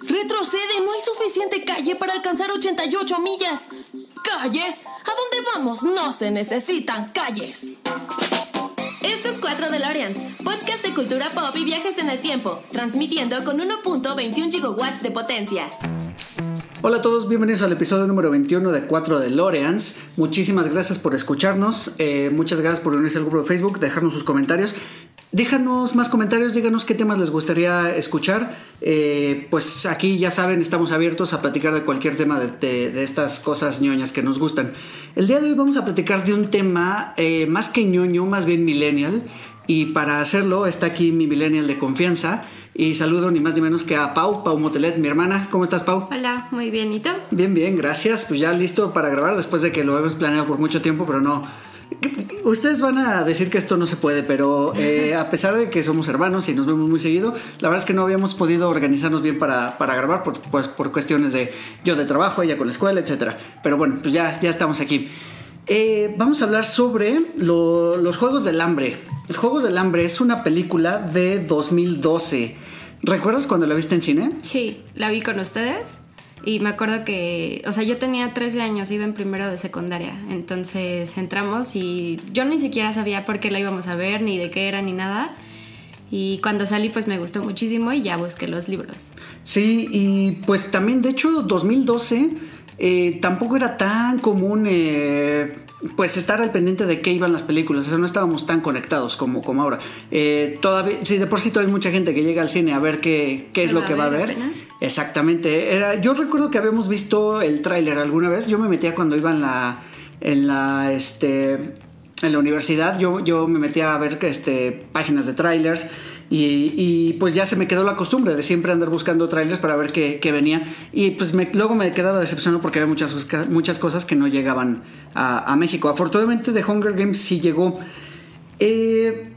Retrocede, no hay suficiente calle para alcanzar 88 millas. ¿Calles? ¿A dónde vamos? No se necesitan calles. Esto es 4 DeLoreans, podcast de cultura pop y viajes en el tiempo, transmitiendo con 1.21 gigawatts de potencia. Hola a todos, bienvenidos al episodio número 21 de 4 de Loreans. Muchísimas gracias por escucharnos, eh, muchas gracias por unirse al grupo de Facebook, dejarnos sus comentarios. Déjanos más comentarios, díganos qué temas les gustaría escuchar. Eh, pues aquí ya saben, estamos abiertos a platicar de cualquier tema de, estas cosas ñoñas que nos gustan. El día de hoy vamos a platicar de un tema eh, más que ñoño, más bien millennial. Y para hacerlo está aquí mi millennial de confianza. Y saludo ni más ni menos que a Pau, Pau Motelet, mi hermana. ¿Cómo estás, Pau? Hola, muy bien. ¿Y tú? Bien, bien, gracias. Pues ya listo para grabar después de que lo hemos planeado por mucho tiempo, pero no. Ustedes van a decir que esto no se puede, pero eh, a pesar de que somos hermanos y nos vemos muy seguido, la verdad es que no habíamos podido organizarnos bien para, grabar, por, pues por cuestiones de yo de trabajo, ella con la escuela, etc. Pero bueno, pues ya, ya estamos aquí. Eh, vamos a hablar sobre los Juegos del Hambre. El Juegos del Hambre es una película de 2012. ¿Recuerdas cuando la viste en cine? Sí, la vi con ustedes. Y me acuerdo que, o sea, yo tenía 13 años, iba en primero de secundaria. Entonces entramos y yo ni siquiera sabía por qué la íbamos a ver, ni de qué era, ni nada. Y cuando salí, pues me gustó muchísimo y ya busqué los libros. Sí, y pues también, de hecho, 2012 eh, tampoco era tan común eh, pues estar al pendiente de qué iban las películas, o sea, no estábamos tan conectados como, como ahora. Eh, todavía, sí, de por sí todavía hay mucha gente que llega al cine a ver qué, qué es lo que va a ver. Exactamente. Era, yo recuerdo que habíamos visto el tráiler alguna vez. Yo me metía cuando iba en la, en la, este, en la universidad. Yo, yo me metía a ver este, páginas de trailers. Y, pues ya se me quedó la costumbre de siempre andar buscando trailers para ver qué, venía. Y pues luego me quedaba decepcionado porque había muchas, muchas cosas que no llegaban a, México. Afortunadamente The Hunger Games sí llegó. Eh,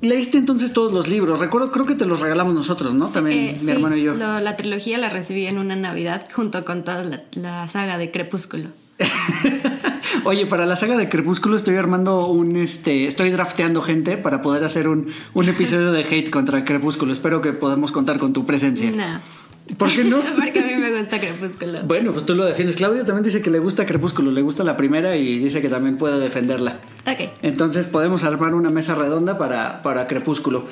Leíste entonces todos los libros. Recuerdo, creo que te los regalamos nosotros, ¿no? También eh, mi hermano y yo. la trilogía la recibí en una Navidad junto con toda la saga de Crepúsculo. Oye, para la saga de Crepúsculo estoy armando un, este, estoy drafteando gente para poder hacer un, episodio de hate contra Crepúsculo. Espero que podamos contar con tu presencia. No. ¿Por qué no? Porque a mí me gusta Crepúsculo. Bueno, pues tú lo defiendes. Claudia también dice que le gusta Crepúsculo, le gusta la primera y dice que también puede defenderla. Ok. Entonces podemos armar una mesa redonda para, para Crepúsculo.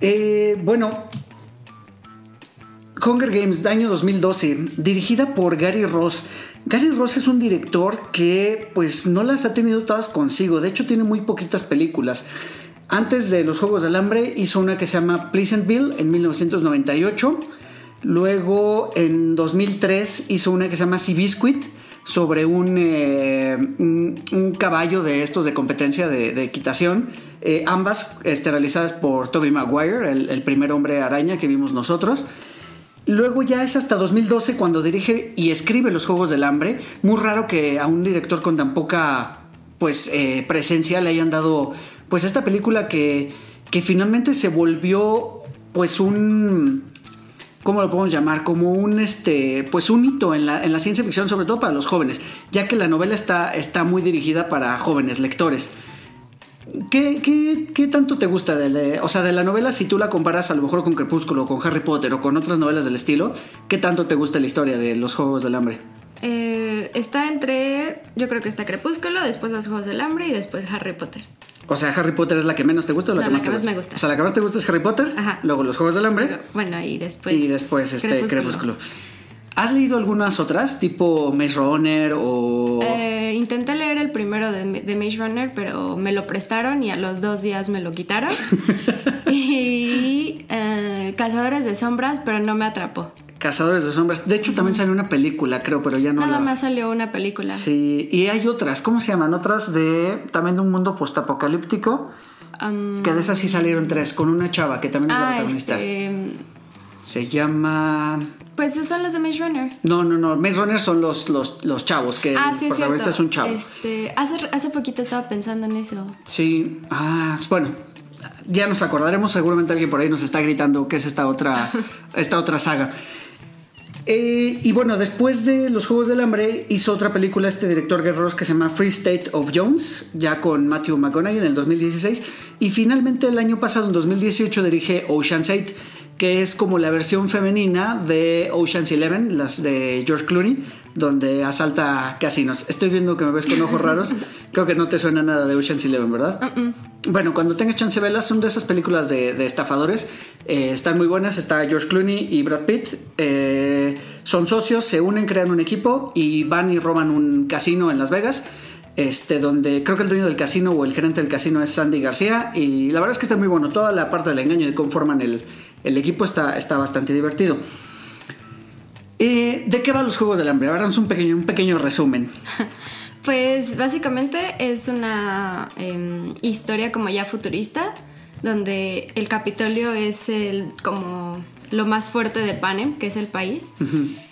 Eh, bueno, Hunger Games, año 2012, dirigida por Gary Ross. Gary Ross es un director que pues no las ha tenido todas consigo, de hecho tiene muy poquitas películas. Antes de Los Juegos del Hambre hizo una que se llama Pleasantville en 1998. Luego en 2003 hizo una que se llama Sea Biscuit sobre eh, un, un, caballo de estos de competencia de, equitación. Eh, ambas realizadas por Toby Maguire, el primer hombre araña que vimos nosotros. Luego ya es hasta 2012 cuando dirige y escribe Los Juegos del Hambre. Muy raro que a un director con tan poca pues eh, presencia le hayan dado pues esta película que, que finalmente se volvió pues un ¿cómo lo podemos llamar? Como un este pues un hito en la, en la ciencia ficción, sobre todo para los jóvenes, ya que la novela está, está muy dirigida para jóvenes lectores. ¿Qué, tanto te gusta de, o sea, de la novela si tú la comparas a lo mejor con Crepúsculo, con Harry Potter o con otras novelas del estilo? ¿Qué tanto te gusta la historia de los Juegos del Hambre? Eh, está entre, yo creo que está Crepúsculo, después los Juegos del Hambre y después Harry Potter. O sea, Harry Potter es la que menos te gusta o la que más, me gusta. O sea, la que más te gusta es Harry Potter, Ajá. luego los Juegos del Hambre. bueno, y después. Y después este Crepúsculo. ¿Has leído algunas otras, tipo Maze Runner o...? Eh, intenté leer el primero de, Maze Runner, pero me lo prestaron y a los dos días me lo quitaron. y eh, Cazadores de Sombras, pero no me atrapó. Cazadores de Sombras. De hecho, también salió una película, creo, pero ya no Nada más salió una película. Sí, y hay otras, ¿cómo se llaman? Otras de... también de un mundo postapocalíptico. que de esas sí salieron tres, con una chava que también es la ah, protagonista. Este... Se llama... Pues son los de Maze Runner. No, no, no. Maze Runner son los, los, los chavos, que ah, sí, el es un chavo. Este, hace, hace poquito estaba pensando en eso. Sí. Ah, pues bueno. Ya nos acordaremos, seguramente alguien por ahí nos está gritando que es esta otra, esta otra saga. Eh, y bueno, después de Los Juegos del Hambre hizo otra película este director Guerreros que se llama Free State of Jones, ya con Matthew McConaughey en el 2016. Y finalmente el año pasado, en 2018, dirige Ocean's 8 que es como la versión femenina de Ocean's Eleven, las de George Clooney, donde asalta casinos. Estoy viendo que me ves con ojos raros. Creo que no te suena nada de Ocean's Eleven, ¿verdad? Bueno, cuando tengas chance, velas, son de esas películas de, estafadores. Eh, están muy buenas. Está George Clooney y Brad Pitt. Eh, son socios, se unen, crean un equipo y van y roban un casino en Las Vegas este, donde creo que el dueño del casino o el gerente del casino es Sandy García y la verdad es que está muy bueno, toda la parte del engaño y de cómo forman el, equipo está, está bastante divertido. ¿De qué van los Juegos del Hambre? Ahora un pequeño, un pequeño resumen. Pues básicamente es una em, historia como ya futurista, donde el Capitolio es el como lo más fuerte de Panem, que es el país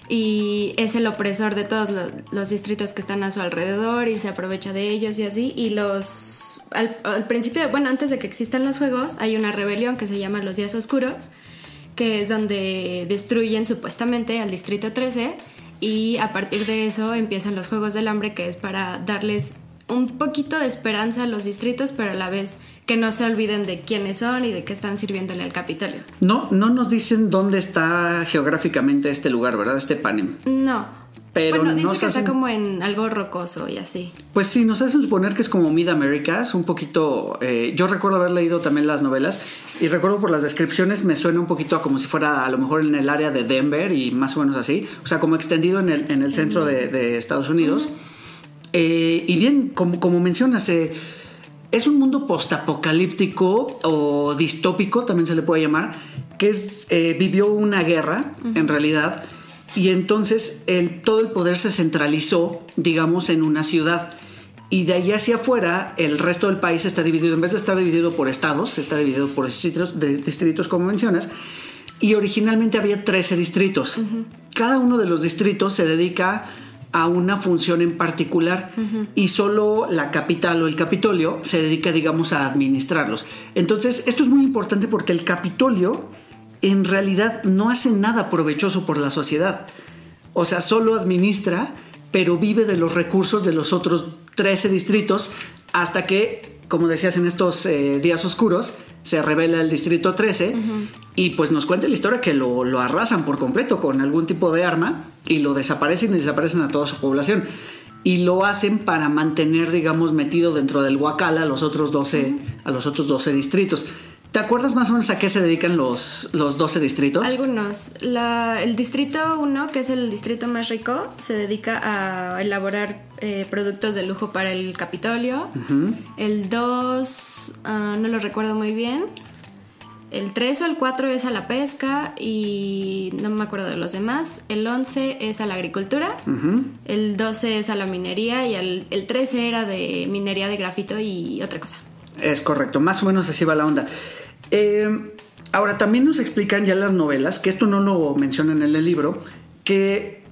y es el opresor de todos los, distritos que están a su alrededor y se aprovecha de ellos y así. Y los. Al, principio, bueno, antes de que existan los juegos, hay una rebelión que se llama Los Días Oscuros, que es donde destruyen supuestamente al Distrito 13 y a partir de eso empiezan los Juegos del Hambre, que es para darles un poquito de esperanza a los distritos, pero a la vez que no se olviden de quiénes son y de qué están sirviéndole al Capitolio. No, no nos dicen dónde está geográficamente este lugar, ¿verdad? Este Panem. No. Pero bueno, dice que está como en algo rocoso y así. Pues sí, nos hacen suponer que es como Mid Americas, un poquito. Eh, yo recuerdo haber leído también las novelas y recuerdo por las descripciones me suena un poquito a como si fuera a lo mejor en el área de Denver y más o menos así, o sea, como extendido en el, en el centro de, Estados Unidos. Eh, y bien, como, como mencionas, eh, es un mundo postapocalíptico o distópico, también se le puede llamar, que es, eh, vivió una guerra, en realidad, y entonces el, todo el poder se centralizó, digamos, en una ciudad. Y de ahí hacia afuera, el resto del país está dividido, en vez de estar dividido por estados, está dividido por distritos, distritos como mencionas. Y originalmente había 13 distritos. Cada uno de los distritos se dedica a una función en particular y solo la capital o el Capitolio se dedica, digamos, a administrarlos. Entonces, esto es muy importante porque el Capitolio en realidad no hace nada provechoso por la sociedad. O sea, solo administra, pero vive de los recursos de los otros 13 distritos hasta que, como decías en estos eh, días oscuros, se revela el distrito 13 y pues nos cuenta la historia que lo, lo, arrasan por completo con algún tipo de arma y lo desaparecen y desaparecen a toda su población. Y lo hacen para mantener, digamos, metido dentro del Huacal a los otros 12, a los otros 12 distritos. ¿Te acuerdas más o menos a qué se dedican los, los 12 distritos? Algunos. el distrito 1, que es el distrito más rico, se dedica a elaborar eh, productos de lujo para el Capitolio. El 2, ah, no lo recuerdo muy bien. El 3 o el 4 es a la pesca y no me acuerdo de los demás. El 11 es a la agricultura. El 12 es a la minería y el, el 13 era de minería de grafito y otra cosa. Es correcto, más o menos así va la onda. Eh, ahora, también nos explican ya las novelas, que esto no lo mencionan en el libro, que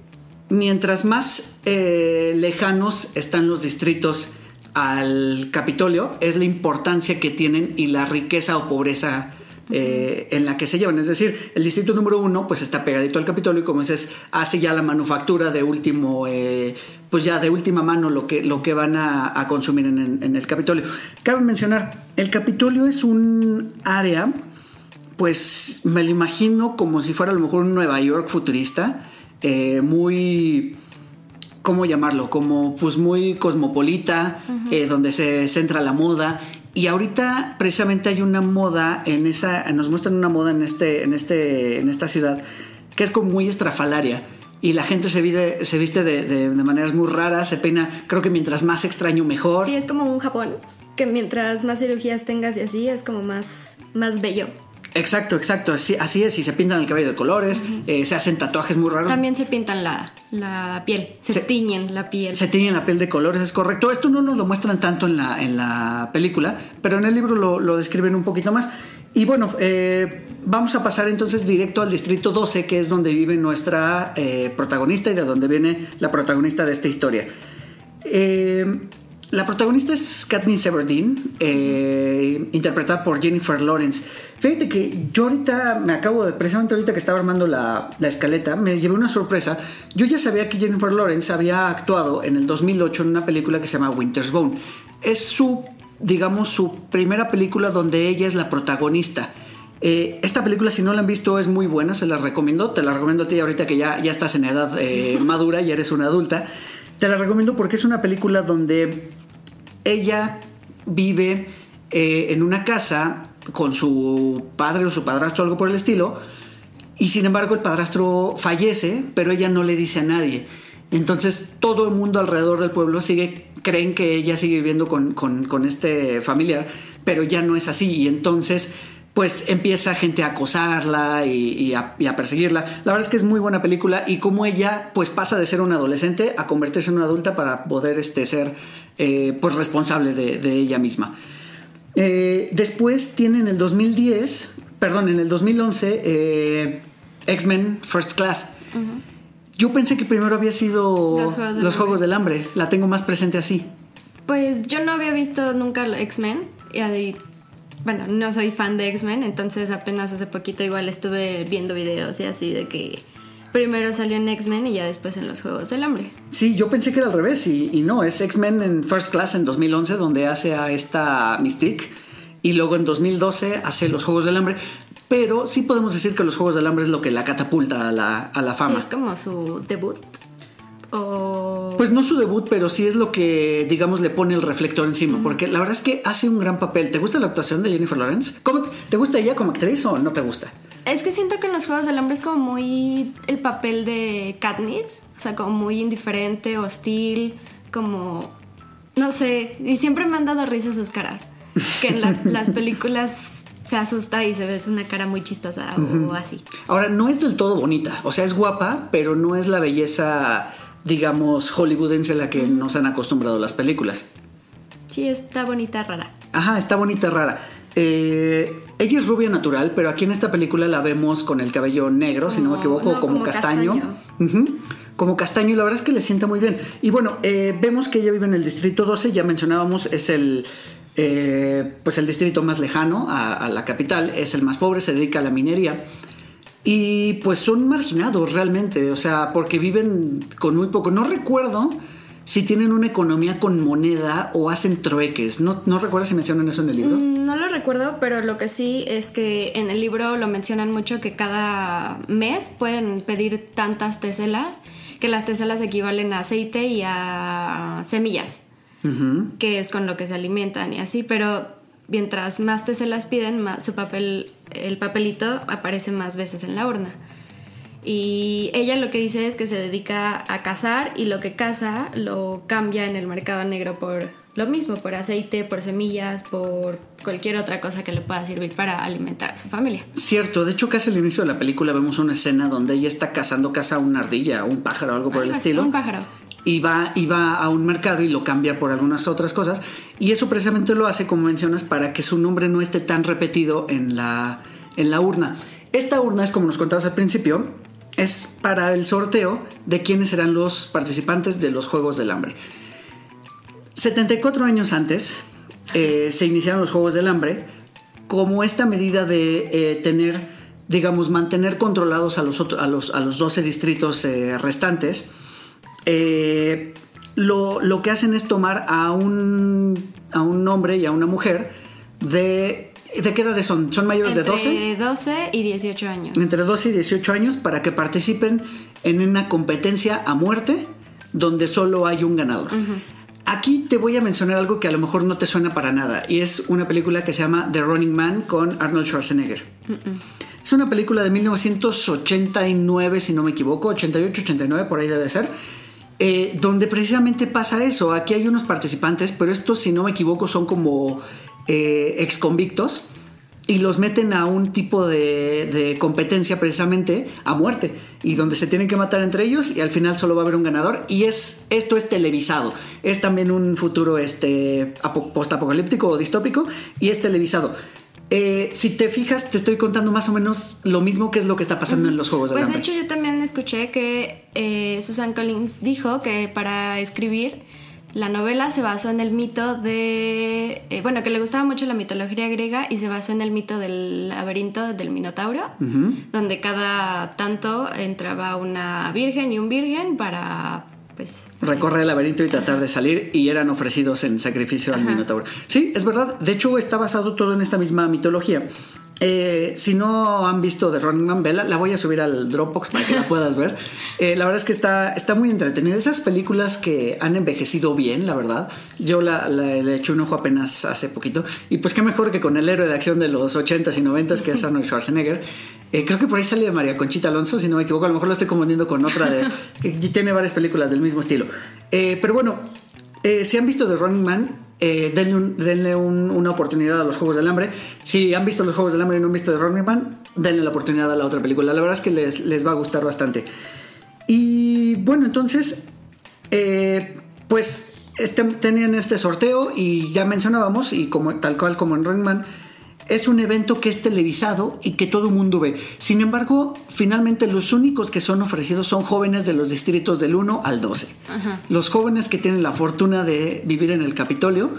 mientras más eh, lejanos están los distritos al Capitolio, es la importancia que tienen y la riqueza o pobreza eh, en la que se llevan. Es decir, el distrito número uno pues está pegadito al Capitolio y como dices, hace ya la manufactura de último, pues ya de última mano lo que, lo que van a, consumir en, el Capitolio. Cabe mencionar, el Capitolio es un área, pues me lo imagino como si fuera a lo mejor un Nueva York futurista, eh, muy... ¿Cómo llamarlo? Como pues muy cosmopolita, eh, donde se centra la moda. Y ahorita precisamente hay una moda en esa, nos muestran una moda en este, en este, en esta ciudad que es como muy estrafalaria y la gente se, vide, se viste de, de, maneras muy raras, se peina, creo que mientras más extraño mejor. Sí, es como un Japón, que mientras más cirugías tengas y así, es como más, más bello. Exacto, exacto, así, así es, y se pintan el cabello de colores, eh, se hacen tatuajes muy raros. También se pintan la, la piel, se, tiñen la piel. Se tiñen la piel de colores, es correcto. Esto no nos lo muestran tanto en la, en la película, pero en el libro lo, lo describen un poquito más. Y bueno, eh, vamos a pasar entonces directo al distrito 12, que es donde vive nuestra eh, protagonista y de donde viene la protagonista de esta historia. Eh, la protagonista es Katniss Everdeen, interpretada por Jennifer Lawrence. Fíjate que yo ahorita me acabo de, precisamente ahorita que estaba armando la, la, escaleta, me llevé una sorpresa. Yo ya sabía que Jennifer Lawrence había actuado en el 2008 en una película que se llama Winter's Bone. Es su digamos, su primera película donde ella es la protagonista. Eh, esta película, si no la han visto, es muy buena, se la recomiendo. Te la recomiendo a ti ahorita que ya, ya estás en edad eh, madura y eres una adulta. Te la recomiendo porque es una película donde ella vive eh, en una casa con su padre o su padrastro, algo por el estilo, y sin embargo el padrastro fallece, pero ella no le dice a nadie. Entonces todo el mundo alrededor del pueblo sigue, creen que ella sigue viviendo con, con, este familiar, pero ya no es así. Y entonces pues empieza gente a acosarla y, a, perseguirla. La verdad es que es muy buena película y como ella pues pasa de ser una adolescente a convertirse en una adulta para poder este, ser eh, pues responsable de, ella misma. Eh, después tiene en el 2010, perdón, en el 2011 eh, X-Men First Class. Yo pensé que primero había sido Los Juegos, del, hambre. La tengo más presente así. Pues yo no había visto nunca X-Men. Y bueno, no soy fan de X-Men, entonces apenas hace poquito igual estuve viendo videos y así de que primero salió en X-Men y ya después en los Juegos del Hambre. Sí, yo pensé que era al revés y, no, es X-Men en First Class en 2011 donde hace a esta Mystique y luego en 2012 hace los Juegos del Hambre. Pero sí podemos decir que los Juegos del Hambre es lo que la catapulta a la, a la fama. Sí, es como su debut. Pues no su debut, pero sí es lo que, digamos, le pone el reflector encima. Porque la verdad es que hace un gran papel. ¿Te gusta la actuación de Jennifer Lawrence? ¿Cómo, ¿Te gusta ella como actriz o no te gusta? Es que siento que en los Juegos del Hambre es como muy el papel de Katniss. O sea, como muy indiferente, hostil, como... No sé. Y siempre me han dado risa sus caras. Que en las películas se asusta y se ve una cara muy chistosa o así. Ahora, no es del todo bonita. O sea, es guapa, pero no es la belleza digamos, hollywoodense la que nos han acostumbrado las películas. Sí, está bonita, rara. Ajá, está bonita, rara. Eh, ella es rubia natural, pero aquí en esta película la vemos con el cabello negro, si no me equivoco, como, castaño. Como castaño, y la verdad es que le sienta muy bien. Y bueno, eh, vemos que ella vive en el distrito 12, ya mencionábamos, es el, eh, pues el distrito más lejano a, la capital, es el más pobre, se dedica a la minería. Y pues son marginados realmente, o sea, porque viven con muy poco. No recuerdo si tienen una economía con moneda o hacen trueques. No, no recuerdo si mencionan eso en el libro. Mm, no lo recuerdo, pero lo que sí es que en el libro lo mencionan mucho que cada mes pueden pedir tantas teselas, que las teselas equivalen a aceite y a semillas, que es con lo que se alimentan y así, pero mientras más te se las piden, más su papel, el papelito aparece más veces en la urna. Y ella lo que dice es que se dedica a cazar y lo que caza lo cambia en el mercado negro por lo mismo, por aceite, por semillas, por cualquier otra cosa que le pueda servir para alimentar a su familia. Cierto, de hecho casi al inicio de la película vemos una escena donde ella está cazando, caza una ardilla, un pájaro, algo por el estilo. Un pájaro y va, a un mercado y lo cambia por algunas otras cosas. Y eso precisamente lo hace, como mencionas, para que su nombre no esté tan repetido en la, en la urna. Esta urna es, como nos contabas al principio, es para el sorteo de quiénes serán los participantes de los Juegos del Hambre. 74 años antes eh, se iniciaron los Juegos del Hambre como esta medida de eh, tener, digamos, mantener controlados a los, a los, a los 12 distritos eh, restantes eh, lo, que hacen es tomar a un, a un hombre y a una mujer de... ¿De qué edades son? ¿Son mayores de 12? Entre 12 y 18 años. Entre 12 y 18 años para que participen en una competencia a muerte donde solo hay un ganador. Aquí te voy a mencionar algo que a lo mejor no te suena para nada y es una película que se llama The Running Man con Arnold Schwarzenegger. Es una película de 1989, si no me equivoco, 88, 89, por ahí debe ser eh, donde precisamente pasa eso. Aquí hay unos participantes, pero estos, si no me equivoco, son como eh, ex convictos y los meten a un tipo de, competencia precisamente a muerte y donde se tienen que matar entre ellos y al final solo va a haber un ganador. Y es esto es televisado. Es también un futuro este postapocalíptico o distópico y es televisado. Eh, si te fijas, te estoy contando más o menos lo mismo que es lo que está pasando en los Juegos de Pues de hecho yo también escuché que eh, Susan Collins dijo que para escribir la novela se basó en el mito de... Eh, bueno, que le gustaba mucho la mitología griega y se basó en el mito del laberinto del Minotauro, donde cada tanto entraba una virgen y un virgen para pues... Recorrer el laberinto y tratar de salir y eran ofrecidos en sacrificio al Minotauro. Sí, es verdad. De hecho, está basado todo en esta misma mitología. Eh, si no han visto The Running Man, vela, la voy a subir al Dropbox para que la puedas ver. Eh, la verdad es que está, está muy entretenida. Esas películas que han envejecido bien, la verdad. Yo la, la- le eché un ojo apenas hace poquito. Y pues qué mejor que con el héroe de acción de los 80s y 90s, que es Arnold Schwarzenegger. Eh, creo que por ahí sale María Conchita Alonso, si no me equivoco. A lo mejor lo estoy confundiendo con otra de. que tiene varias películas del mismo estilo. Eh, pero bueno, eh, si han visto The Running Man, eh, denle, denle un- una oportunidad a los Juegos del Hambre. Si han visto los Juegos del Hambre y no han visto The Running Man, denle la oportunidad a la otra película. La verdad es que les, les va a gustar bastante. Y bueno, entonces, eh, pues este- tenían este sorteo y ya mencionábamos, y como, tal cual como en Running Man, es un evento que es televisado y que todo el mundo ve. Sin embargo, finalmente los únicos que son ofrecidos son jóvenes de los distritos del 1 al 12. Los jóvenes que tienen la fortuna de vivir en el Capitolio,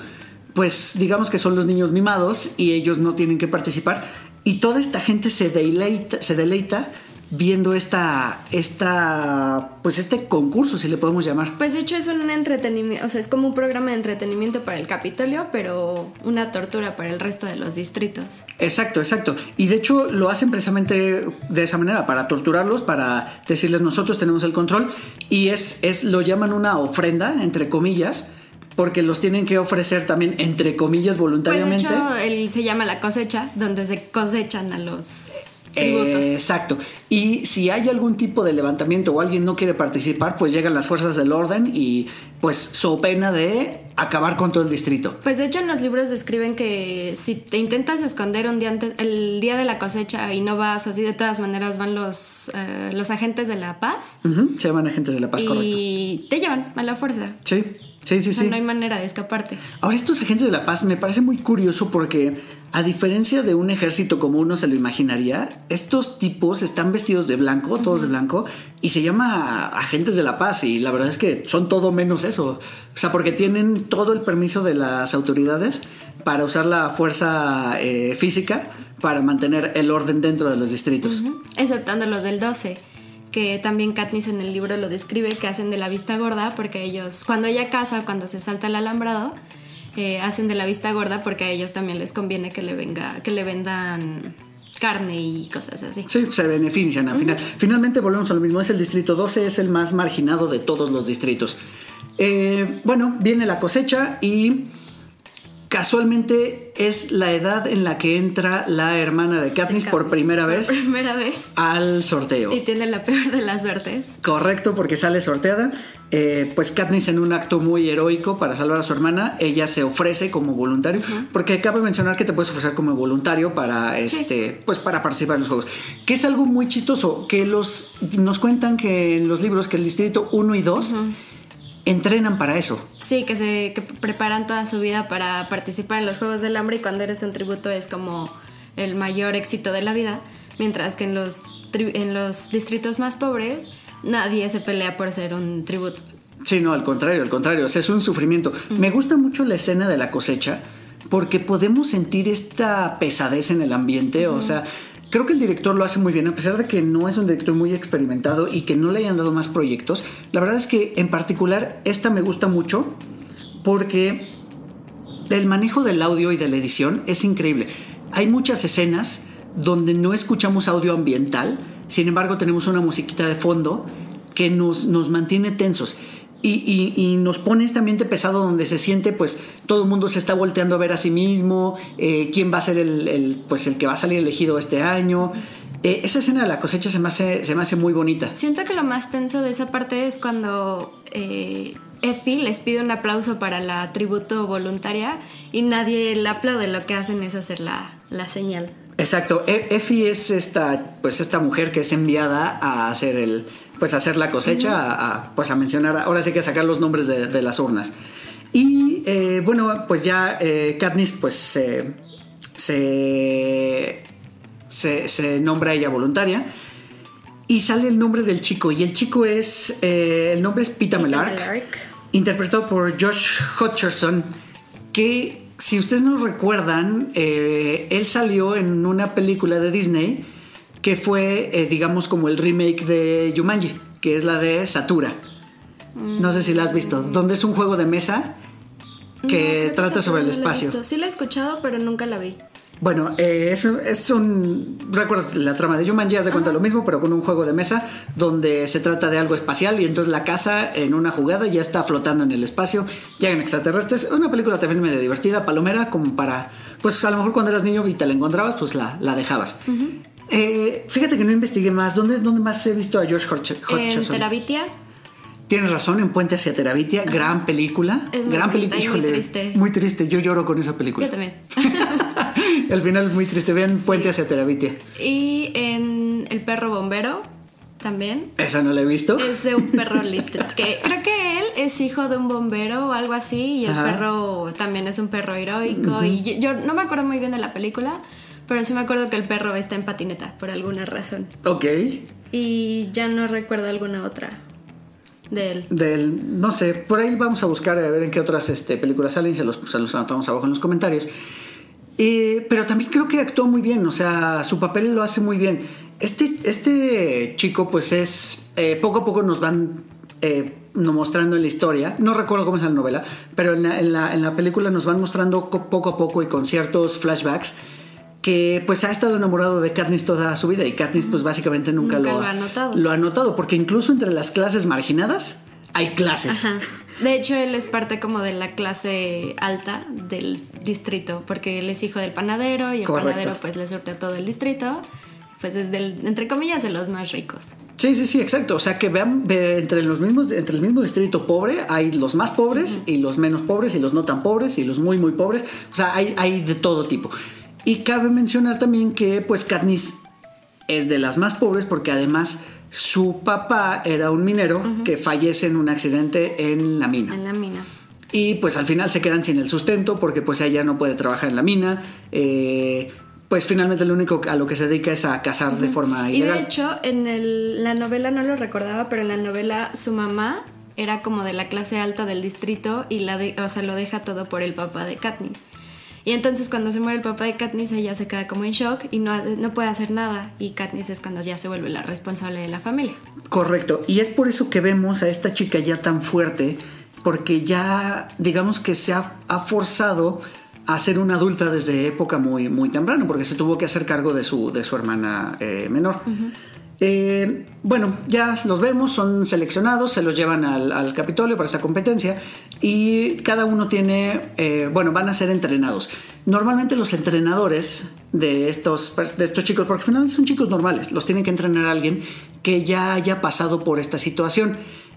pues digamos que son los niños mimados y ellos no tienen que participar. Y toda esta gente se deleita, se deleita viendo esta, esta, pues este concurso, si le podemos llamar. Pues de hecho es un entretenimiento, o sea, es como un programa de entretenimiento para el Capitolio, pero una tortura para el resto de los distritos. Exacto, exacto. Y de hecho lo hacen precisamente de esa manera, para torturarlos, para decirles nosotros tenemos el control. Y es, es lo llaman una ofrenda, entre comillas, porque los tienen que ofrecer también, entre comillas, Pues de voluntariamente. hecho él se llama la cosecha, donde se cosechan a los tributos. Eh, exacto. Y si hay algún tipo de levantamiento o alguien no quiere participar, pues llegan las fuerzas del orden y pues so pena de acabar con todo el distrito. Pues de hecho en los libros describen que si te intentas esconder un día antes, el día de la cosecha y no vas, así de todas maneras van los, eh, los agentes de la paz Se llaman agentes de la paz, correcto. y te llevan a la fuerza. Sí, sí, sí, O sea, sí. no hay manera de escaparte. Ahora, estos agentes de la paz me parece muy curioso porque, a diferencia de un ejército como uno se lo imaginaría, estos tipos están vestidos de blanco, todos de blanco, y se llama agentes de la paz. Y la verdad es que son todo menos eso. O sea, porque tienen todo el permiso de las autoridades para usar la fuerza eh, física para mantener el orden dentro de los distritos. Exceptando los del 12, que también Katniss en el libro lo describe, que hacen de la vista gorda, porque ellos, cuando ella caza, cuando se salta el alambrado, eh, hacen de la vista gorda porque a ellos también les conviene que le venga, que le vendan carne y cosas así. Sí, se benefician al final. Finalmente volvemos a lo mismo. Es el distrito 12, es el más marginado de todos los distritos. Eh, bueno, viene la cosecha y casualmente es la edad en la que entra la hermana de Katniss por Katniss, primera vez Por primera vez. al sorteo. Y tiene la peor de las suertes. Correcto, porque sale sorteada. Eh, pues Katniss en un acto muy heroico para salvar a su hermana, ella se ofrece como voluntario, porque cabe mencionar que te puedes ofrecer como voluntario para este, pues para participar en los juegos. Que es algo muy chistoso, que los nos cuentan que en los libros que el distrito 1 y 2 entrenan para eso. Sí, que se que preparan toda su vida para participar en los Juegos del Hambre y cuando eres un tributo es como el mayor éxito de la vida, mientras que en los, en los distritos más pobres nadie se pelea por ser un tributo. Sí, no, al contrario, al contrario, o sea, es un sufrimiento. Me gusta mucho la escena de la cosecha porque podemos sentir esta pesadez en el ambiente, o sea, creo que el director lo hace muy bien, a pesar de que no es un director muy experimentado y que no le hayan dado más proyectos. La verdad es que en particular esta me gusta mucho porque el manejo del audio y de la edición es increíble. Hay muchas escenas donde no escuchamos audio ambiental, sin embargo tenemos una musiquita de fondo que nos, nos mantiene tensos. Y, y- y nos pone este ambiente pesado donde se siente pues todo el mundo se está volteando a ver a sí mismo, eh, quién va a ser el, el, pues, el que va a salir elegido este año. Eh, esa escena de la cosecha se me hace, se me hace muy bonita. Siento que lo más tenso de esa parte es cuando eh, Effie les pide un aplauso para la tributo voluntaria y nadie le aplaude, lo que hacen es hacer la, la señal. Exacto, E- Effie es esta, pues esta mujer que es enviada a hacer el, pues a hacer la cosecha, a, a, pues a mencionar, ahora sí que sacar los nombres de, de las urnas. Y eh, bueno, pues ya eh, Katniss pues se, se, se, se nombra ella voluntaria y sale el nombre del chico y el chico es, eh, el nombre es Pita Melark Melark. interpretado por Josh Hutcherson, que si ustedes no recuerdan, él salió en una película de Disney que fue, eh, digamos, como el remake de Jumanji, que es la de Satura. No sé si la has visto, donde es un juego de mesa No, que creo trata esa sobre el no la espacio. visto. Sí la he escuchado, pero nunca la vi. Bueno, eh, es, es un. ¿Recuerdas la trama de Jumanji? Haz de cuenta lo mismo, pero con un juego de mesa donde se trata de algo espacial y entonces la casa en una jugada ya está flotando en el espacio. Llegan extraterrestres. Una película también medio divertida, palomera, como para. Pues a lo mejor cuando eras niño y te la encontrabas, pues la, la dejabas. Eh, fíjate que no investigué más. ¿Dónde, dónde más he visto a George Hodgson? En Terabitia. Tienes razón, en Puente hacia Terabitia, gran película. Es muy gran película. muy triste. Muy triste, yo lloro con esa película. Yo también. El final es muy triste. Vean Puente hacia Terabitia. y en El perro bombero también. Esa no la he visto. Es de un perro. Que creo que él es hijo de un bombero o algo así. Y el Ajá. perro también es un perro heroico. Y yo, yo no me acuerdo muy bien de la película. Pero sí me acuerdo que el perro está en patineta por alguna razón. Ok. Y ya no recuerdo alguna otra de él. Del, no sé, por ahí vamos a buscar a ver en qué otras este, películas salen y se los, se los anotamos abajo en los comentarios. Eh, pero también creo que actuó muy bien, o sea, su papel lo hace muy bien. Este, este chico, pues es. eh, poco a poco nos van eh, no mostrando en la historia. No recuerdo cómo es la novela, pero en la, en la- en la película nos van mostrando co- poco a poco y con ciertos flashbacks que pues ha estado enamorado de Katniss toda su vida y Katniss pues básicamente nunca, Nunca lo, lo ha notado. Lo ha notado porque incluso entre las clases marginadas hay clases. Ajá. De hecho, él es parte como de la clase alta del distrito, porque él es hijo del panadero y el Correcto. panadero pues le surte a todo el distrito. Pues es del, entre comillas, de los más ricos. Sí, sí, sí, exacto. O sea que vean, ve, entre los mismos, entre el mismo distrito pobre hay los más pobres y los menos pobres y los no tan pobres y los muy muy pobres. O sea, hay, hay de todo tipo. Y cabe mencionar también que pues Katniss es de las más pobres porque además su papá era un minero que fallece en un accidente en la mina. En la mina. Y pues al final se quedan sin el sustento porque pues ella no puede trabajar en la mina. Eh, pues finalmente lo único a lo que se dedica es a cazar de forma Y ilegal. de hecho, en el- la novela no lo recordaba, pero en la novela su mamá era como de la clase alta del distrito y la de- o sea, lo deja todo por el papá de Katniss. Y entonces cuando se muere el papá de Katniss, ella se queda como en shock y no, hace- no puede hacer nada. Y Katniss es cuando ya se vuelve la responsable de la familia. Correcto. Y es por eso que vemos a esta chica ya tan fuerte, porque ya, digamos que se ha, ha forzado a ser una adulta desde época muy, muy temprana, porque se tuvo que hacer cargo de su, de su hermana eh, menor. Eh, bueno, ya los vemos, son seleccionados, se los llevan al, Capitolio para esta competencia y cada uno tiene, eh, bueno, van a ser entrenados. Normalmente los entrenadores de estos, de estos chicos, porque finalmente son chicos normales, los tiene que entrenar alguien que ya haya pasado por esta situación.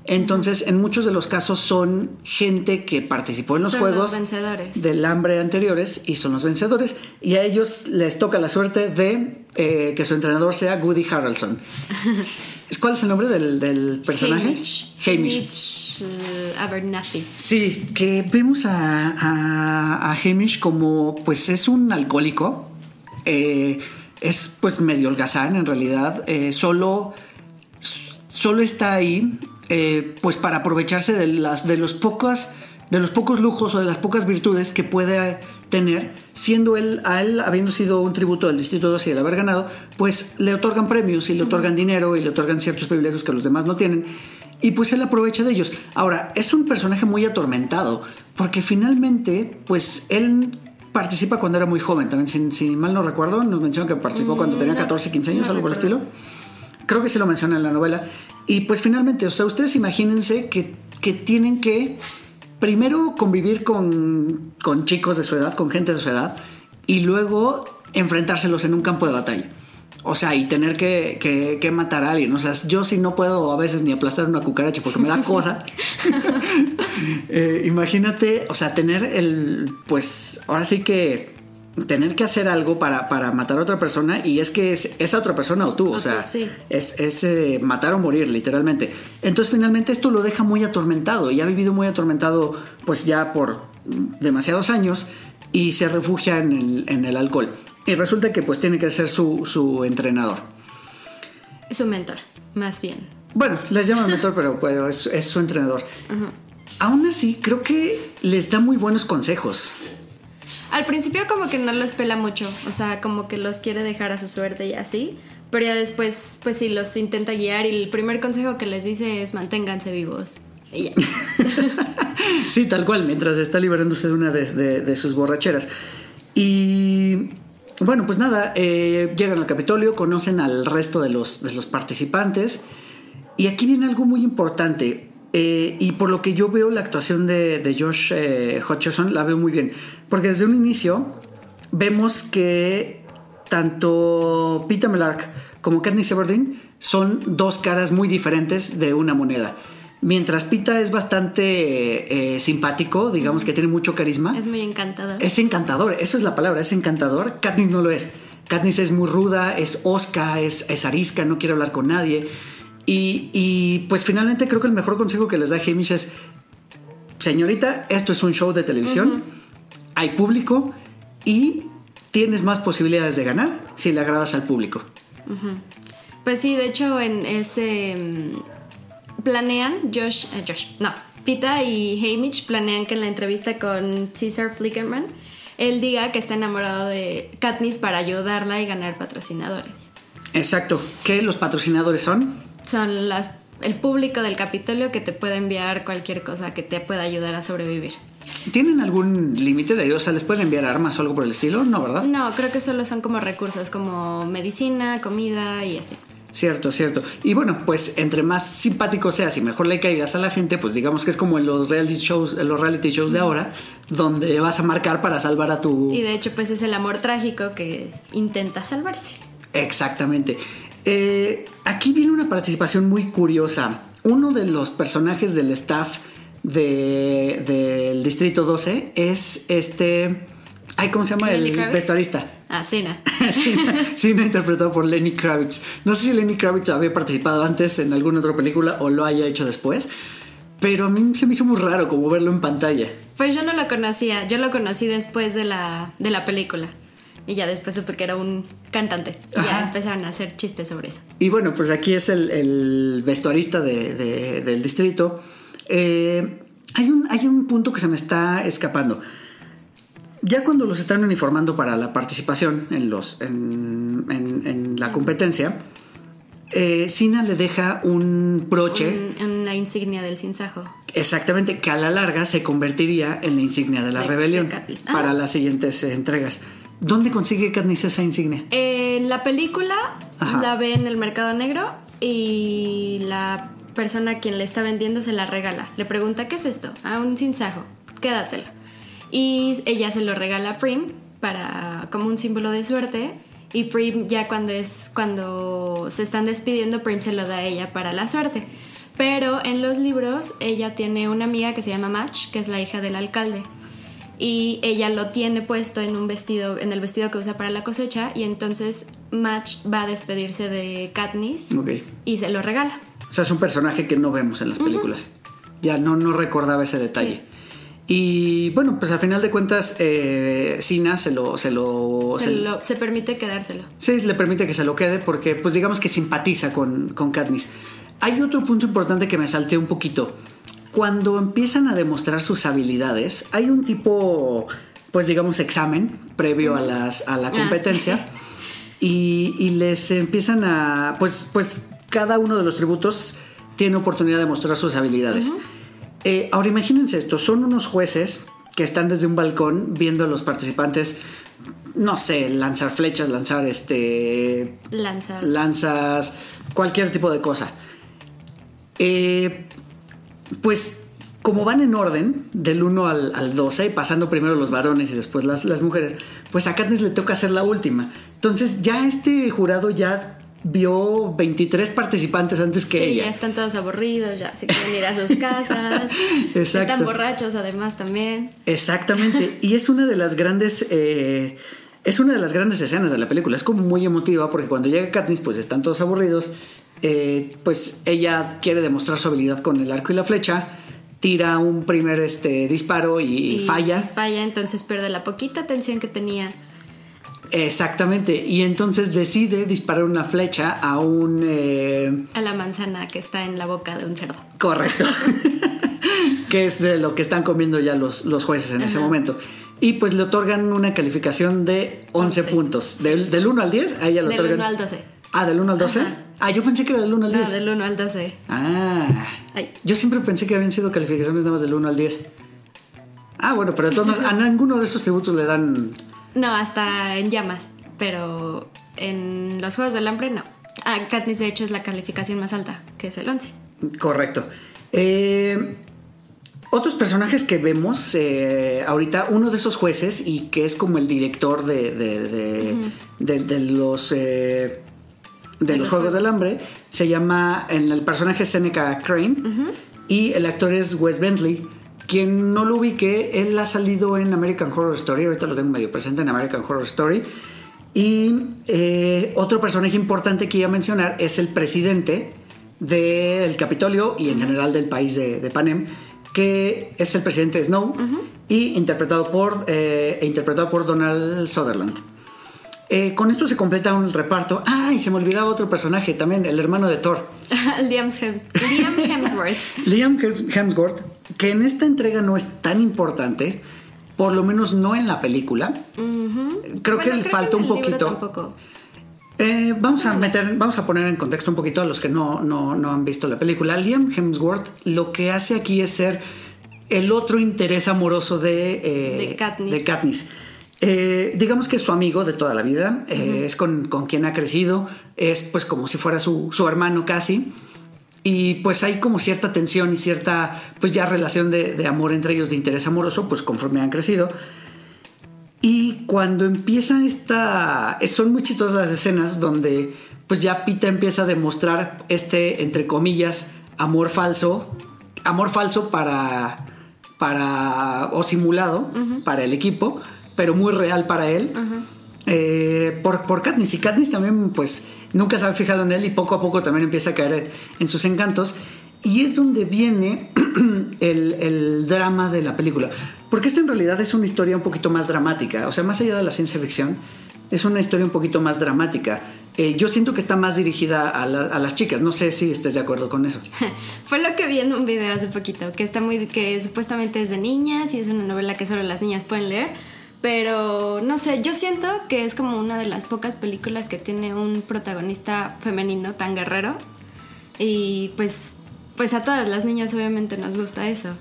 Entonces, en muchos de los casos son gente que participó en los Son juegos vencedores. del hambre anteriores y son los vencedores. Y a ellos les toca la suerte de eh, que su entrenador sea Woody Harrelson. ¿Cuál es el nombre del, del personaje? Hamish. Hamish. Hamish, eh, Abernathy. Sí, que vemos a, a, a Hamish como, pues es un alcohólico, eh, es pues medio holgazán en realidad, eh, solo, solo está ahí eh, pues para aprovecharse de, las, de, los pocas, de los pocos lujos o de las pocas virtudes que puede tener, siendo él, a él habiendo sido un tributo del Distrito 12 y el haber ganado, pues le otorgan premios y le otorgan dinero y le otorgan ciertos privilegios que los demás no tienen. Y pues él aprovecha de ellos. Ahora, es un personaje muy atormentado, porque finalmente, pues él participa cuando era muy joven. También, si, si mal no recuerdo, nos menciona que participó cuando tenía no, 14, 15 años, algo por el estilo. Creo que sí lo menciona en la novela. Y pues finalmente, o sea, ustedes imagínense que, que tienen que primero convivir con, con chicos de su edad, con gente de su edad, y luego enfrentárselos en un campo de batalla. O sea, y tener que, que- que matar a alguien. O sea, yo sí no puedo a veces ni aplastar una cucaracha porque me da cosa. Eh, imagínate, o sea, tener el, pues, ahora sí que tener que hacer algo para, para matar a otra persona y es que es esa otra persona o tú, o, sea, sí. es, es, eh, matar o morir, literalmente. Entonces, finalmente, esto lo deja muy atormentado y ha vivido muy atormentado, pues ya por demasiados años y se refugia en el, en el alcohol. Y resulta que, pues, tiene que ser su, su entrenador. Es su mentor, más bien. Bueno, les llaman mentor, pero, pero es, es su entrenador. Aún así, creo que les da muy buenos consejos. Al principio como que no los pela mucho, o sea, como que los quiere dejar a su suerte y así, pero ya después, pues sí, los intenta guiar y el primer consejo que les dice es manténganse vivos. Y ya. Sí, tal cual, mientras está liberándose de una de, sus borracheras. Y bueno, pues nada, eh, llegan al Capitolio, conocen al resto de los, de los participantes. Y aquí viene algo muy importante. Eh, y por lo que yo veo la actuación de, de Josh eh, Hutcherson, la veo muy bien. Porque desde un inicio vemos que tanto Peter Mellark como Katniss Everdeen son dos caras muy diferentes de una moneda. Mientras Pita es bastante eh, simpático, digamos que tiene mucho carisma. Es muy encantador. Es encantador, eso es la palabra, es encantador. Katniss no lo es. Katniss es muy ruda, es osca, es, es arisca, no quiere hablar con nadie. Y, y, pues finalmente creo que el mejor consejo que les da Hamish es, señorita, esto es un show de televisión, hay público y tienes más posibilidades de ganar si le agradas al público. Pues sí, de hecho en ese mm, planean Josh, eh, Josh, no, Pita y Hamish planean que en la entrevista con Caesar Flickerman él diga que está enamorado de Katniss para ayudarla y ganar patrocinadores. Exacto. ¿Qué los patrocinadores son? Son las el público del Capitolio que te puede enviar cualquier cosa que te pueda ayudar a sobrevivir. ¿Tienen algún límite de ellos? O sea, ¿les pueden enviar armas o algo por el estilo? No, ¿verdad? No, creo que solo son como recursos, como medicina, comida y así. Cierto, cierto. Y bueno, pues entre más simpático seas y mejor le caigas a la gente, pues digamos que es como en los reality shows, en los reality shows de ahora, donde vas a marcar para salvar a tu. Y de hecho, pues es el amor trágico que intenta salvarse. Exactamente. Eh, aquí viene una participación muy curiosa. Uno de los personajes del staff de- del Distrito 12 es este. Ay, ¿cómo se llama? El vestuarista. Ah, cena. sí, no interpretado por Lenny Kravitz. No sé si Lenny Kravitz había participado antes en alguna otra película o lo haya hecho después, pero a mí se me hizo muy raro como verlo en pantalla. Pues yo no lo conocía, yo lo conocí después de la, de la película. Y ya después supe que era un cantante. Y ya empezaron a hacer chistes sobre eso. Y bueno, pues aquí es el, el vestuarista de- de- del distrito. Eh, hay, un, hay un punto que se me está escapando. Ya cuando los están uniformando para la participación en, los, en, en- en la competencia, eh, Sina le deja un broche. Un- una insignia del sinsajo. Exactamente, que a la larga se convertiría en la insignia de la De- rebelión de para Ah. las siguientes entregas. ¿Dónde consigue Katniss esa insignia? En la película Ajá. la ve en el mercado negro y la persona a quien le está vendiendo se la regala. Le pregunta, ¿qué es esto? Ah, un sinsajo. Quédatelo. Y ella se lo regala a Prim para como un símbolo de suerte. Y Prim ya cuando es cuando se están despidiendo, Prim se lo da a ella para la suerte. Pero en los libros ella tiene una amiga que se llama Match, que es la hija del alcalde y ella lo tiene puesto en un vestido, en el vestido que usa para la cosecha y entonces Match va a despedirse de Katniss Ok. y se lo regala. O sea, es un personaje que no vemos en las películas. Ya no, no recordaba ese detalle. Y bueno, pues al final de cuentas, eh, Sina se lo, se lo. Se, se- lo- se permite quedárselo. Sí, le permite que se lo quede porque, pues digamos que simpatiza con, con Katniss. Hay otro punto importante que me salté un poquito. Cuando empiezan a demostrar sus habilidades, hay un tipo, pues digamos, examen previo a, las, a la Ah, competencia. y, y les empiezan a, pues, pues cada uno de los tributos tiene oportunidad de mostrar sus habilidades. Eh, ahora imagínense esto, son unos jueces que están desde un balcón viendo a los participantes, no sé, lanzar flechas, lanzar este Lanzas. lanzas, cualquier tipo de cosa. Eh, pues como van en orden, del 1 al, al 12, pasando primero los varones y después las, las mujeres, pues a Katniss le toca hacer la última. Entonces ya este jurado ya vio 23 participantes antes que sí, ella. ya están todos aburridos, ya se quieren ir a sus casas. Exacto. Están borrachos además también. Exactamente. y es una de las grandes. eh, es una de las grandes escenas de la película. Es como muy emotiva porque cuando llega Katniss, pues están todos aburridos. Eh, pues ella quiere demostrar su habilidad con el arco y la flecha. Tira un primer este, disparo y, falla. Falla, entonces pierde la poquita atención que tenía. Exactamente. Y entonces decide disparar una flecha a un. eh, A la manzana que está en la boca de un cerdo. Correcto. que es de lo que están comiendo ya los, los jueces en ese momento. Y pues le otorgan una calificación de 11, 11. puntos. Del, del 1 al 10, a ella le Del otorgan. 1 al 12. Ah, del 1 al 12. Ajá. Ah, yo pensé que era del 1 al 10. No, del 1 al 12. Ah. Ay. Yo siempre pensé que habían sido calificaciones nada más del 1 al 10. Ah, bueno, pero maneras, a ninguno de esos tributos le dan. No, hasta en llamas. pero en los Juegos del Hambre no. Ah, Katniss de hecho es la calificación más alta, que es el 11. Correcto. Eh, otros personajes que vemos eh, ahorita, uno de esos jueces y que es como el director de, de, de- de- de los... eh, de, los, los Juegos del. Hambre se llama en el personaje Seneca Crane y el actor es Wes Bentley quien no lo ubique él ha salido en American Horror Story ahorita lo tengo medio presente en American Horror Story y eh, otro personaje importante que iba a mencionar es el presidente del Capitolio y en general del país de, de Panem, que es el presidente Snow y interpretado por, eh, e interpretado por Donald Sutherland. Eh, con esto se completa un reparto. ¡Ay! Se me olvidaba otro personaje también, el hermano de Thor. Liam, Hem- Liam Hemsworth. Liam Hems- Hemsworth, que en esta entrega no es tan importante, por lo menos no en la película. Creo que le falta en un poquito. Eh, vamos a meter, vamos a poner en contexto un poquito a los que no, no, no han visto la película. Liam Hemsworth lo que hace aquí es ser el otro interés amoroso de, eh, De Katniss. de Katniss. Eh, digamos que es su amigo de toda la vida, eh, es con, con quien ha crecido, es pues como si fuera su, su hermano casi. Y pues hay como cierta tensión y cierta pues ya relación de, de amor entre ellos, de interés amoroso, pues conforme han crecido. Y cuando empieza esta... Son muy chistosas las escenas donde pues ya Pita empieza a demostrar este, entre comillas, amor falso. Amor falso para... para o simulado para el equipo, pero muy real para él. eh, por, por Katniss. Y Katniss también pues nunca se había fijado en él y poco a poco también empieza a caer en, en sus encantos. Y es donde viene el, el drama de la película. Porque esta en realidad es una historia un poquito más dramática. O sea, más allá de la ciencia ficción, es una historia un poquito más dramática. Eh, yo siento que está más dirigida a, la- a las chicas. No sé si estés de acuerdo con eso. Fue lo que vi en un video hace poquito, que está muy que supuestamente es de niñas y es una novela que solo las niñas pueden leer, pero no sé, yo siento que es como una de las pocas películas que tiene un protagonista femenino tan guerrero y pues pues a todas las niñas obviamente nos gusta eso.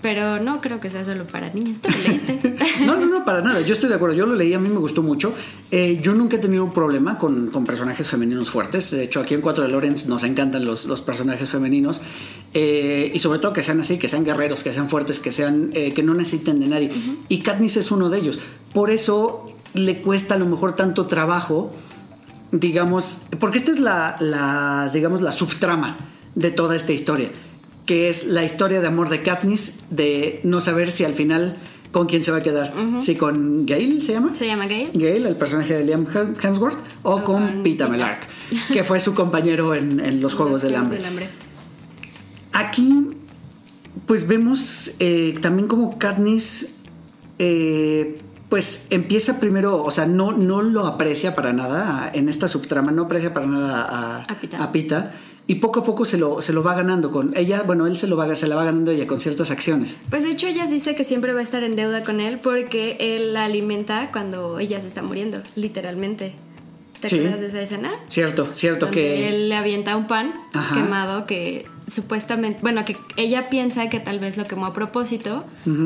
Pero no creo que sea solo para niñas. ¿Tú lo leíste? No, no, no, para nada. Yo estoy de acuerdo. Yo lo leí, a mí me gustó mucho. Eh, yo nunca he tenido un problema con, con personajes femeninos fuertes. De hecho, aquí en Cuatro de Lawrence nos encantan los, los personajes femeninos. Eh, y sobre todo que sean así, que sean guerreros, que sean fuertes, que sean eh, que no necesiten de nadie. Y Katniss es uno de ellos. Por eso le cuesta a lo mejor tanto trabajo, digamos, porque esta es la, la digamos, la subtrama de toda esta historia, que es la historia de amor de Katniss, de no saber si al final con quién se va a quedar, si con Gale se llama. Se llama Gail. Gale, el personaje de Liam Hem- Hemsworth, o, O con, con Pita. Melark, que fue su compañero en, en los Juegos Los del Hambre. Aquí, pues vemos eh, también como Katniss, eh, pues empieza primero, o sea, no, no lo aprecia para nada en esta subtrama, no aprecia para nada a, A a Peeta, y poco a poco se lo, se lo va ganando con ella, bueno, él se lo va, se la va ganando ella con ciertas acciones. Pues de hecho ella dice que siempre va a estar en deuda con él porque él la alimenta cuando ella se está muriendo, literalmente. ¿Te Sí. acuerdas de esa escena? Cierto, cierto Donde que... él le avienta un pan Ajá. quemado que supuestamente, bueno, que ella piensa que tal vez lo quemó a propósito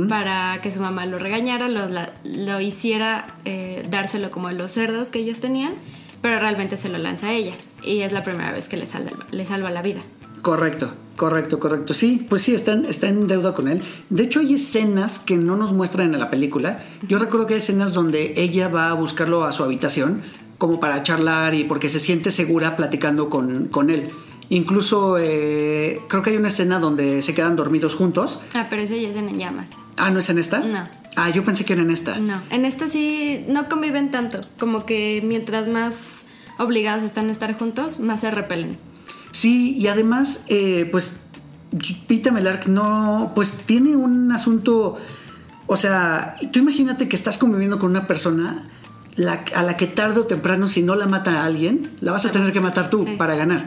para que su mamá lo regañara, lo, la- lo hiciera eh, dárselo como a los cerdos que ellos tenían, pero realmente se lo lanza a ella y es la primera vez que le salva, le salva la vida. Correcto, correcto, correcto. Sí, pues sí, está en, está en deuda con él. De hecho, hay escenas que no nos muestran en la película. Yo recuerdo que hay escenas donde ella va a buscarlo a su habitación como para charlar y porque se siente segura platicando con, con él. Incluso eh, creo que hay una escena donde se quedan dormidos juntos. Ah, pero eso ya es en llamas. Ah, ¿no es en esta? No. Ah, yo pensé que era en esta. No, en esta sí no conviven tanto, como que mientras más obligados están a estar juntos, más se repelen. Sí, y además, eh, pues Pita Melark no, pues tiene un asunto, o sea, tú imagínate que estás conviviendo con una persona la- a la que tarde o temprano, si no la mata a alguien, la vas a tener que matar tú Sí. para ganar.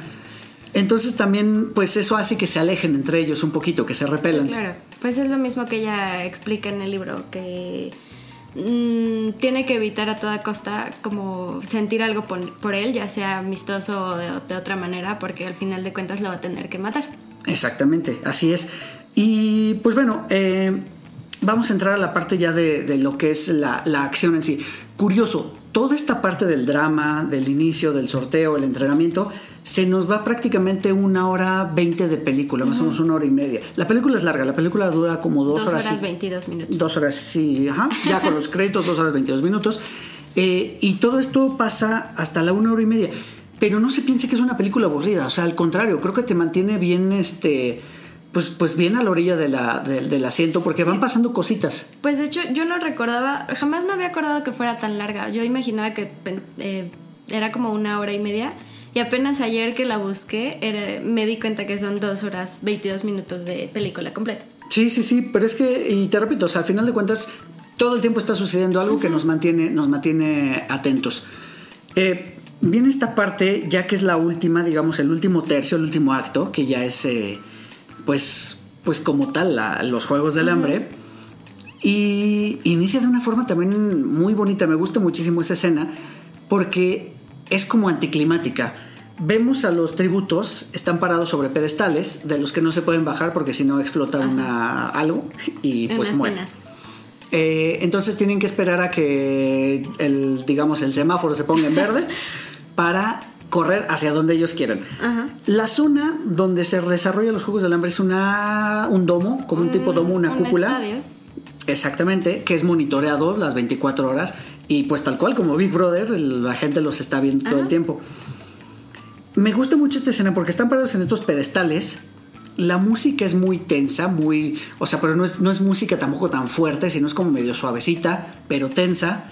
Entonces también, pues eso hace que se alejen entre ellos un poquito, que se repelan. Claro, pues es lo mismo que ella explica en el libro, que mm, tiene que evitar a toda costa como sentir algo por, él, ya sea amistoso o de, de otra manera, porque al final de cuentas lo va a tener que matar. Exactamente, así es. Y pues bueno, eh, vamos a entrar a la parte ya de, de lo que es la, la acción en sí. Curioso, toda esta parte del drama, del inicio, del sorteo, el entrenamiento, se nos va prácticamente una hora veinte de película, más o menos una hora y media. La película es larga, la película dura como dos, Dos horas. horas y- 22 minutos. Dos horas, sí, ajá. Ya con los créditos, dos horas 22 minutos. Eh, y todo esto pasa hasta la una hora y media. Pero no se piense que es una película aburrida. O sea, al contrario, creo que te mantiene bien, este. Pues, pues bien a la orilla de la, del- del asiento, porque van pasando cositas. Pues de hecho, yo no recordaba, jamás me había acordado que fuera tan larga. Yo imaginaba que eh, era como una hora y media. Y apenas ayer que la busqué, era- me di cuenta que son dos horas 22 minutos de película completa. Sí, sí, sí, pero es que, y te repito, o sea, al final de cuentas, todo el tiempo está sucediendo algo que nos mantiene, nos mantiene atentos. Eh, viene esta parte, ya que es la última, digamos, el último tercio, el último acto, que ya es, eh, pues, pues como tal, la- los Juegos del Hambre. Y inicia de una forma también muy bonita, me gusta muchísimo esa escena, porque es como anticlimática. Vemos a los tributos, están parados sobre pedestales, de los que no se pueden bajar porque si no explota una, algo y pues Unas muere. penas. Eh, entonces tienen que esperar a que el, digamos, el semáforo se ponga en verde para correr hacia donde ellos quieran. Ajá. La zona donde se desarrollan los Juegos del Hambre es una, un domo, como un tipo domo, una Un cúpula. estadio. Exactamente, que es monitoreado las 24 horas y pues tal cual como Big Brother, la gente los está viendo todo el tiempo. Me gusta mucho esta escena porque están parados en estos pedestales. La música es muy tensa, muy. O sea, pero no es, no es música tampoco tan fuerte, sino es como medio suavecita, pero tensa.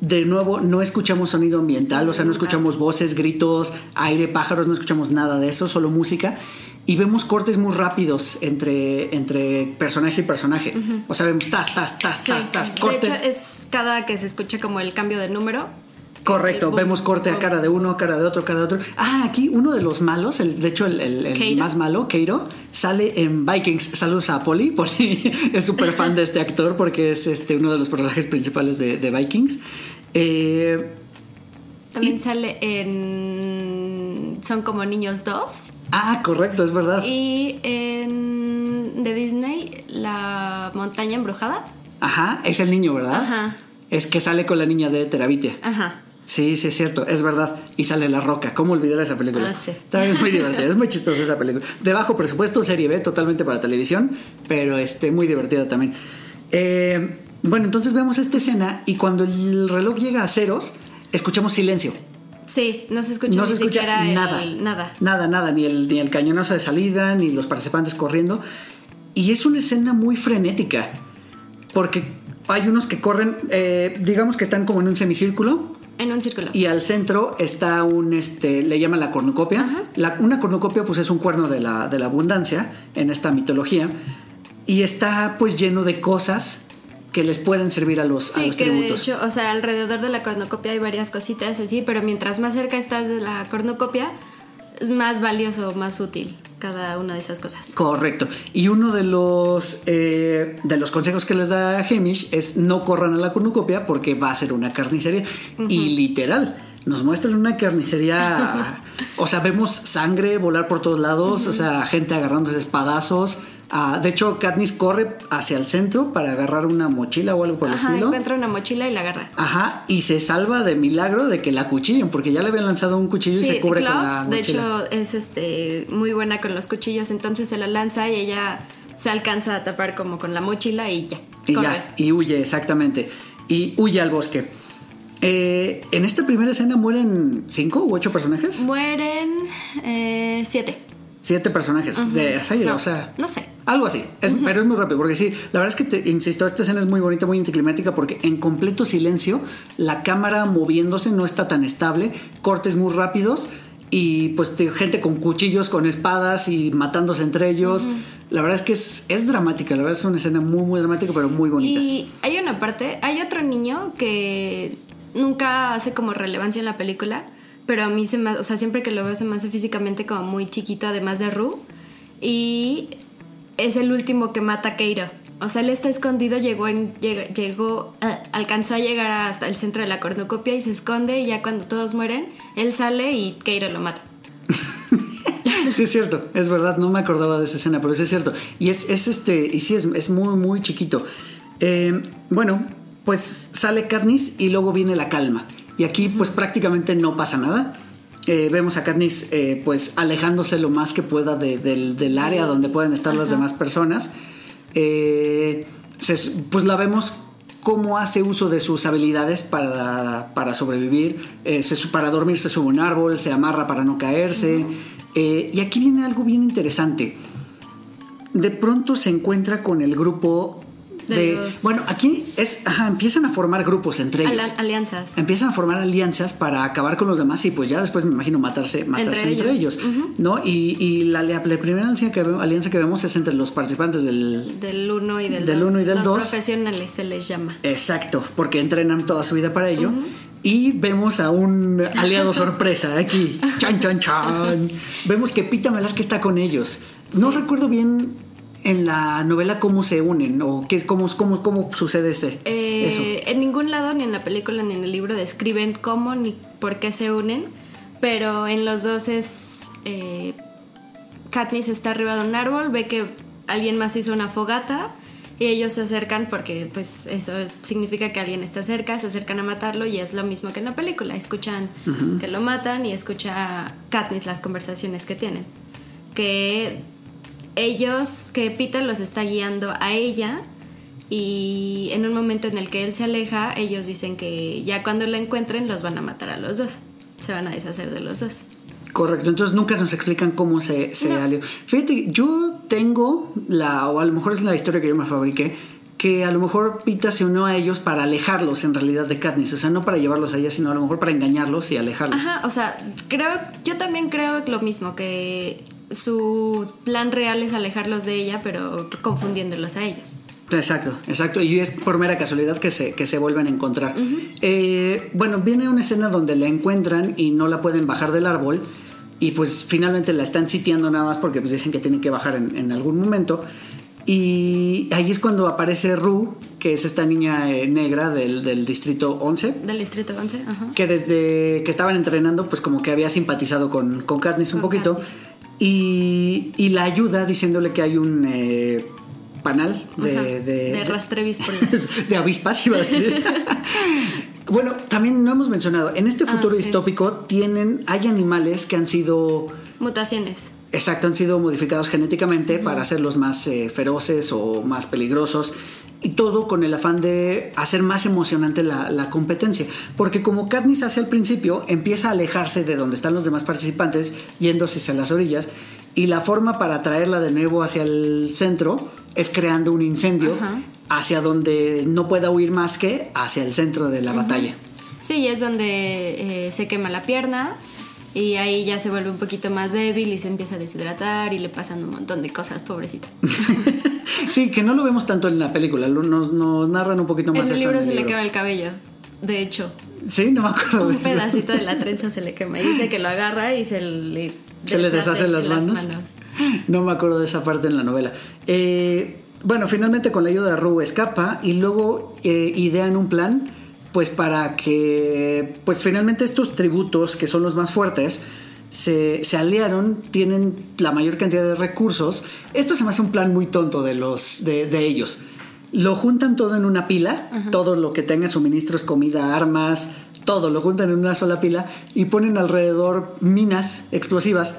De nuevo, no escuchamos sonido ambiental, o sea, no escuchamos voces, gritos, aire, pájaros, no escuchamos nada de eso, solo música. Y vemos cortes muy rápidos entre, entre personaje y personaje. O sea, vemos tas, tas, tas, Sí. tas, tas, De corte. hecho, es cada que se escucha como el cambio de número. Correcto, boom, vemos corte a cara de uno, cara de otro, cara de otro. Ah, aquí uno de los malos, el, de hecho el, el- más malo, Keiro, sale en Vikings. Saludos a Polly. Polly es súper fan de este actor porque es este, uno de los personajes principales de, de Vikings. Eh, También sale en Son como niños 2. Ah, correcto, es verdad. Y en de Disney, La montaña embrujada. Ajá, es el niño, ¿verdad? Ajá. Es que sale con la niña de Terabitia. Ajá. Sí, sí, es cierto, es verdad. Y sale La Roca. ¿Cómo olvidar esa película? Ah, sí. También es muy divertida, es muy chistosa esa película. De bajo presupuesto, serie B, totalmente para televisión, pero este, muy divertida también. Eh, bueno, entonces vemos esta escena y cuando el reloj llega a ceros, escuchamos silencio. Sí, no se escucha no ni se escucha siquiera el- nada. nada. Nada, nada, ni el, ni el cañonazo de salida, ni los participantes corriendo. Y es una escena muy frenética, porque hay unos que corren, eh, digamos que están como en un semicírculo, En un círculo. y al centro está un, este, le llaman la cornucopia. La- una cornucopia pues es un cuerno de la, de la abundancia en esta mitología. Y está pues lleno de cosas que les pueden servir a los, a Sí, los que de tributos. hecho, o sea, alrededor de la cornucopia hay varias cositas así, pero mientras más cerca estás de la cornucopia, es más valioso, más útil cada una de esas cosas. Correcto. Y uno de los, eh, de los consejos que les da Hamish es no corran a la cornucopia porque va a ser una carnicería. Y literal, nos muestran una carnicería. o sea, vemos sangre volar por todos lados, o sea, gente agarrándose espadazos. Ah, de hecho, Katniss corre hacia el centro para agarrar una mochila o algo por el Ajá, estilo. encuentra una mochila y la agarra. Ajá, y se salva de milagro de que la cuchillen, porque ya le habían lanzado un cuchillo y se cubre Clove, con la mochila. de hecho, es este muy buena con los cuchillos, entonces se la lanza y ella se alcanza a tapar como con la mochila y ya. Y corre. ya, y huye, exactamente. Y huye al bosque. Eh, en esta primera escena mueren cinco u ocho personajes. Mueren eh, siete. Siete personajes de Asaira, No, o sea. no sé. Algo así, es- pero es muy rápido, porque sí, la verdad es que te insisto, esta escena es muy bonita, muy anticlimática, porque en completo silencio, la cámara moviéndose no está tan estable, cortes muy rápidos y pues te- gente con cuchillos, con espadas y matándose entre ellos. La verdad es que es, es dramática, la verdad es una escena muy, muy dramática, pero muy bonita. Y hay una parte, hay otro niño que nunca hace como relevancia en la película, pero a mí se me, o sea, siempre que lo veo se me hace físicamente como muy chiquito, además de Ru, y es el último que mata a Keiro. O sea, él está escondido, llegó, en, llegó, ah, alcanzó a llegar hasta el centro de la cornucopia y se esconde y ya cuando todos mueren, él sale y Keiro lo mata. Sí, es cierto, es verdad, no me acordaba de esa escena, pero sí es cierto. Y es, es este, y sí, es, es muy, muy chiquito. Eh, bueno, pues sale Katniss y luego viene la calma. Y aquí pues prácticamente no pasa nada. Eh, vemos a Katniss eh, pues alejándose lo más que pueda de- del, del área donde pueden estar las demás personas. Eh, se- pues la vemos cómo hace uso de sus habilidades para, para sobrevivir. Se para dormir se sube un árbol, se amarra para no caerse. Y aquí viene algo bien interesante. De pronto se encuentra con el grupo de... De los- Bueno, aquí es, ajá, empiezan a formar grupos entre ellos. Alianzas. Empiezan a formar alianzas para acabar con los demás y pues ya después me imagino matarse, matarse entre, Entre ellos, ellos. Ujú. ¿no? Y, y la, la primera alianza que, ve- alianza que vemos es entre los participantes del... Del 1 y del 2. Del uno y del Los dos. profesionales se les llama. Exacto, porque entrenan toda su vida para ello. Y vemos a un aliado sorpresa aquí. Chan, chan, chan. Vemos que Pita Melar que está con ellos. No recuerdo bien en la novela cómo se unen o qué es, cómo, cómo, cómo sucede ese, Eh, eso. En ningún lado, ni en la película ni en el libro, describen cómo ni por qué se unen, pero en los dos es. Eh, Katniss está arriba de un árbol, ve que alguien más hizo una fogata y ellos se acercan porque, pues, eso significa que alguien está cerca, se acercan a matarlo y es lo mismo que en la película. Escuchan que lo matan y escucha Katniss las conversaciones que tienen. Que ellos, que Peter los está guiando a ella y en un momento en el que él se aleja, ellos dicen que ya cuando la encuentren los van a matar a los dos. Se van a deshacer de los dos. Correcto, entonces nunca nos explican cómo se, se No. alió. Fíjate, yo tengo la, o a lo mejor es la historia que yo me fabriqué, que a lo mejor Pita se unió a ellos para alejarlos en realidad de Katniss, o sea, no para llevarlos a ella, sino a lo mejor para engañarlos y alejarlos. Ajá, o sea, creo, yo también creo lo mismo, que su plan real es alejarlos de ella, pero confundiéndolos a ellos. Exacto, exacto. Y es por mera casualidad que se, que se vuelven a encontrar. Eh, bueno, viene una escena donde la encuentran y no la pueden bajar del árbol. Y pues finalmente la están sitiando nada más porque pues dicen que tienen que bajar en, en algún momento. Y ahí es cuando aparece Rue, que es esta niña eh, negra del, del distrito 11 Del distrito 11, ajá. que desde que estaban entrenando, pues como que había simpatizado con, con Katniss un poquito. Katniss. Y, y la ayuda diciéndole que hay un eh, panal de, Ajá, de, de rastrevísporas. de avispas, iba a decir. bueno, también no hemos mencionado, en este Ah, futuro sí. distópico tienen, hay animales que han sido, Mutaciones. exacto, han sido modificados genéticamente para hacerlos más eh, feroces o más peligrosos. Y todo con el afán de hacer más emocionante la, la competencia. Porque como Katniss hace al principio, empieza a alejarse de donde están los demás participantes, yéndose hacia las orillas. Y la forma para traerla de nuevo hacia el centro es creando un incendio Ajá. hacia donde no pueda huir más que hacia el centro de la batalla. Sí, es donde eh, se quema la pierna y ahí ya se vuelve un poquito más débil y se empieza a deshidratar y le pasan un montón de cosas, pobrecita. Sí, que no lo vemos tanto en la película, nos, nos narran un poquito más en el eso libro en se le quema el cabello, de hecho. Sí, no me acuerdo de Un eso. pedacito de la trenza se le quema y dice que lo agarra y se le, Se le deshacen las manos. No me acuerdo de esa parte en la novela. Eh, bueno, finalmente con la ayuda de Rue escapa y luego eh, idean un plan, pues para que, pues finalmente estos tributos, que son los más fuertes, se, se aliaron, tienen la mayor cantidad de recursos. Esto se me hace un plan muy tonto de, los, de, de ellos. Lo juntan todo en una pila, todo lo que tenga suministros, comida, armas, todo lo juntan en una sola pila y ponen alrededor minas explosivas.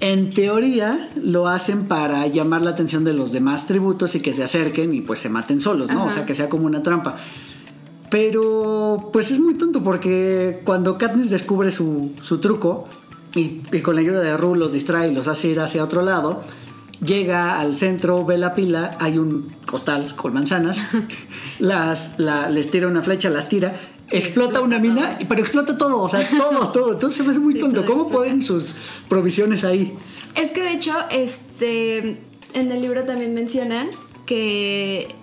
En teoría lo hacen para llamar la atención de los demás tributos y que se acerquen y pues se maten solos, ¿no? O sea, que sea como una trampa. Pero pues es muy tonto porque cuando Katniss descubre su, su truco y, y con la ayuda de Rue los distrae y los hace ir hacia otro lado, llega al centro, ve la pila, hay un costal con manzanas, las, la- les tira una flecha, las tira, explota, explota una mina, todo. pero explota todo, o sea, todo, todo. Entonces se me hace muy Sí, tonto. ¿Cómo explota. ponen sus provisiones ahí? Es que de hecho, este, en el libro también mencionan que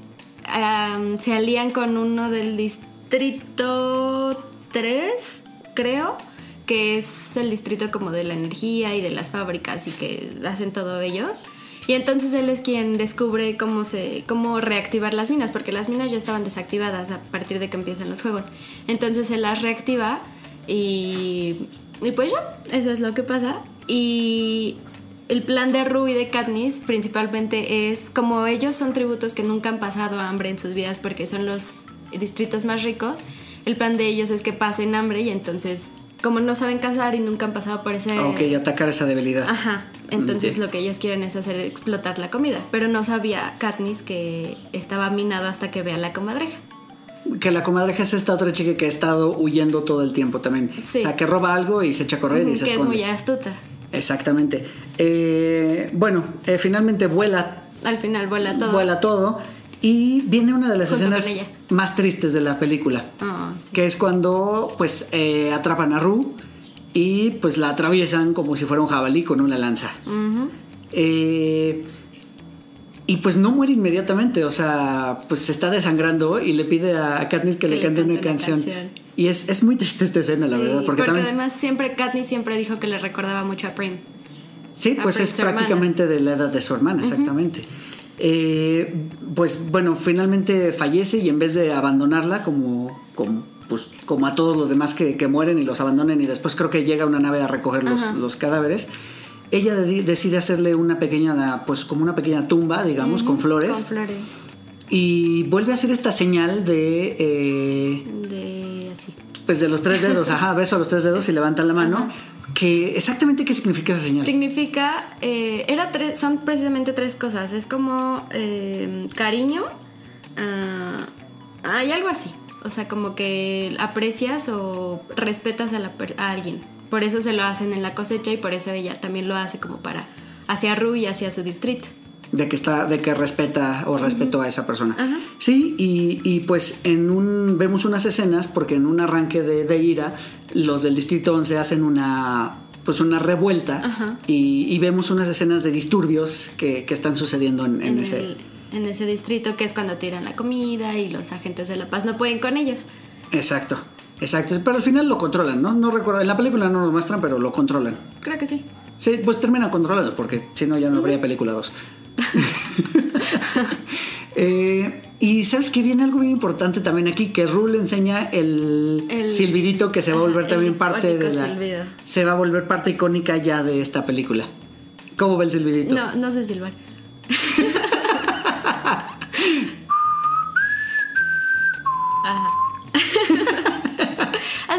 se alían con uno del distrito 3, creo, que es el distrito como de la energía y de las fábricas y que hacen todo ellos. Y entonces él es quien descubre cómo se cómo reactivar las minas, porque las minas ya estaban desactivadas a partir de que empiezan los juegos. Entonces se las reactiva y, y pues ya, eso es lo que pasa. Y el plan de Rue y de Katniss principalmente es, como ellos son tributos que nunca han pasado hambre en sus vidas porque son los distritos más ricos, el plan de ellos es que pasen hambre y entonces, como no saben cazar y nunca han pasado por ese... Ok, atacar esa debilidad. Ajá, entonces lo que ellos quieren es hacer explotar la comida, pero no sabía Katniss que estaba minado hasta que vea la comadreja. Que la comadreja es esta otra chica que ha estado huyendo todo el tiempo también. Sí. O sea, que roba algo y se echa a correr y se que es muy astuta. Exactamente. Eh, bueno, eh, finalmente vuela, Al final vuela todo. vuela todo y viene una de las Junto escenas más tristes de la película, Ah, sí. que es cuando pues eh, atrapan a Rue y pues la atraviesan como si fuera un jabalí con una lanza. Eh, y pues no muere inmediatamente, o sea, pues se está desangrando y le pide a Katniss que, le cante una canción. Y es, es muy triste esta escena, la Sí, verdad, porque, también... además siempre Katniss siempre dijo que le recordaba mucho a Prim. Sí, Ah, pues pues es su hermana. prácticamente de la edad de su hermana, exactamente. Eh, pues bueno, finalmente fallece y en vez de abandonarla como, como, pues, como a todos los demás que, que mueren y los abandonen y después creo que llega una nave a recoger los, los cadáveres, ella de- decide hacerle una pequeña, pues como una pequeña tumba, digamos, con flores Con flores. y vuelve a hacer esta señal de... eh, De así. pues de los tres dedos, ajá, beso a los tres dedos y levanta la mano. Ajá. Que exactamente qué significa esa señal. Significa, eh, era tres, son precisamente tres cosas. Es como eh, cariño, ah, hay algo así. O sea, como que aprecias o respetas a, la a alguien. Por eso se lo hacen en la cosecha y por eso ella también lo hace como para hacia Ru y hacia su distrito. de que está de que respeta o respetó a esa persona. Sí y, y, pues en un vemos unas escenas porque en un arranque de, de ira los del distrito 11 hacen una pues una revuelta y, y vemos unas escenas de disturbios que, que están sucediendo en, en en, ese el- en ese distrito, que es cuando tiran la comida y los agentes de la paz no pueden con ellos. exacto exacto pero al final lo controlan no no recuerdo en la película no nos muestran pero lo controlan Creo que sí. Sí, pues termina controlado, porque si no ya no habría película 2. Eh, y sabes que viene algo bien importante también aquí, que Rue le enseña el, El- silbidito que se va a volver también parte de la... silbido. Se va a volver parte icónica ya de esta película. ¿Cómo ve el silbidito? No, no sé silbar.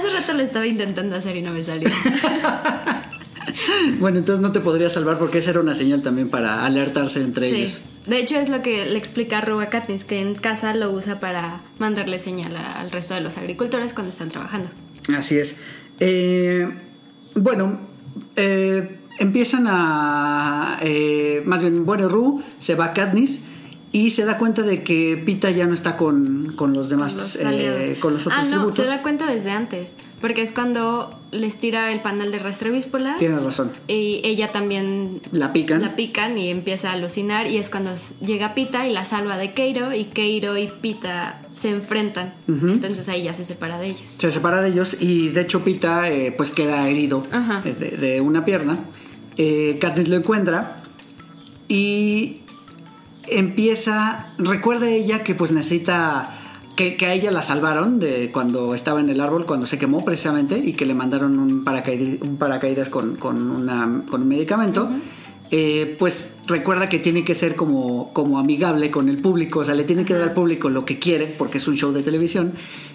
Hace rato lo estaba intentando hacer y no me salió. Bueno, entonces no te podría salvar porque esa era una señal también para alertarse entre Sí. ellos. De hecho, es lo que le explica Rue a Katniss, que en casa lo usa para mandarle señal a- al resto de los agricultores cuando están trabajando. Así es. Eh, bueno, eh, empiezan a... eh, más bien, bueno, Rue se va a Katniss y se da cuenta de que Pita ya no está con, con los demás, Con los eh, con los otros ah, no, tributos. se da cuenta desde antes, porque es cuando les tira el panal de rastrevíspulas. Tienes razón. Y ella también La pican. la pican y empieza a alucinar y es cuando llega Pita y la salva de Keiro y Keiro y Pita se enfrentan. Entonces ahí ya se separa de ellos. Se separa de ellos y de hecho Pita eh, pues queda herido eh, de, de una pierna. Eh, Katniss lo encuentra y empieza, recuerda ella que pues necesita, que, que a ella la salvaron de cuando estaba en el árbol, cuando se quemó precisamente y que le mandaron un, paracaid- un paracaídas con, con, una- con un medicamento. Eh, pues recuerda que tiene que ser como, como amigable con el público, o sea, le tiene que dar al público lo que quiere porque es un show de televisión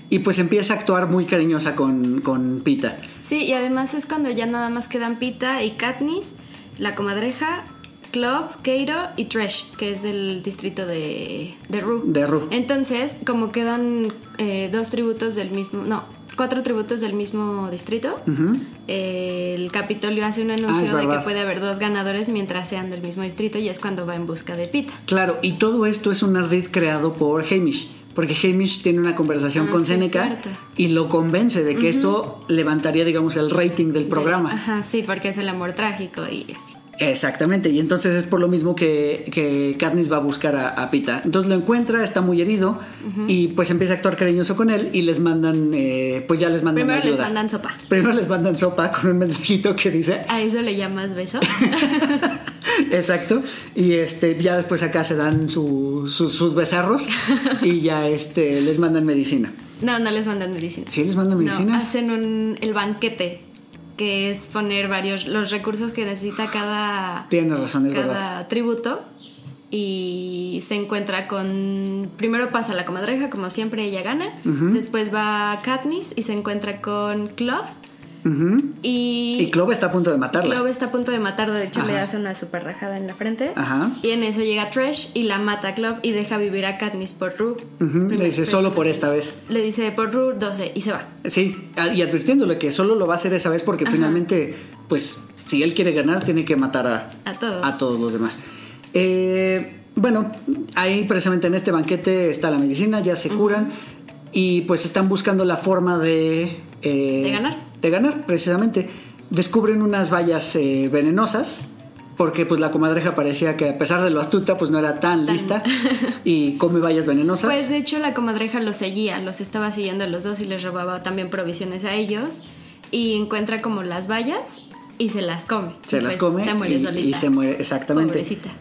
y pues empieza a actuar muy cariñosa con, con Pita. Sí, y además es cuando ya nada más quedan Pita y Katniss, la comadreja, Club, Keiro y Tresh, que es del distrito de, de Rue. De Rue. Entonces, como quedan eh, dos tributos del mismo, no, cuatro tributos del mismo distrito, eh, el Capitolio hace un Ah, anuncio de que puede haber dos ganadores mientras sean del mismo distrito y es cuando va en busca de Pita. Claro, y todo esto es un ardid creado por Hamish, porque Hamish tiene una conversación Ah, con sí, Seneca y lo convence de que esto levantaría, digamos, el rating del programa. Ajá, sí, porque es el amor trágico y así. Exactamente, y entonces es por lo mismo que, que Katniss va a buscar a, a Pita. Entonces lo encuentra, está muy herido y pues empieza a actuar cariñoso con él y les mandan, eh, pues ya les mandan Primero les mandan sopa. Primero les mandan sopa con un mensajito que dice, ¿A eso le llamas beso? exacto, y este ya después acá se dan su- su- sus becerros y ya este les mandan medicina. No, no les mandan medicina. ¿Sí les mandan medicina? No, hacen un, el banquete, que es poner varios, los recursos que necesita cada, razón, es cada verdad. tributo y se encuentra con... Primero pasa la comadreja, como siempre ella gana. Después va Katniss y se encuentra con Clove. Y, y Clove está a punto de matarla. Clove está a punto de matarla, de hecho le hace una super rajada en la frente. Y en eso llega Trash y la mata a Clove y deja vivir a Katniss por Rue. Le dice solo por esta vez. Le dice por Rue 12 y se va. Sí, y advirtiéndole que solo lo va a hacer esa vez porque finalmente, pues, si él quiere ganar, tiene que matar a, a, todos. a todos los demás. Eh, bueno, ahí precisamente en este banquete está la medicina, ya se curan y pues están buscando la forma de... Eh, de ganar. De ganar, precisamente. Descubren unas vallas eh, venenosas porque pues la comadreja parecía que a pesar de lo astuta pues no era tan, lista y come vallas venenosas. Pues de hecho la comadreja los seguía, los estaba siguiendo a los dos y les robaba también provisiones a ellos y encuentra como las vallas y se las come. Se las pues, come se muere y, solita. y se muere, exactamente. Pobrecita.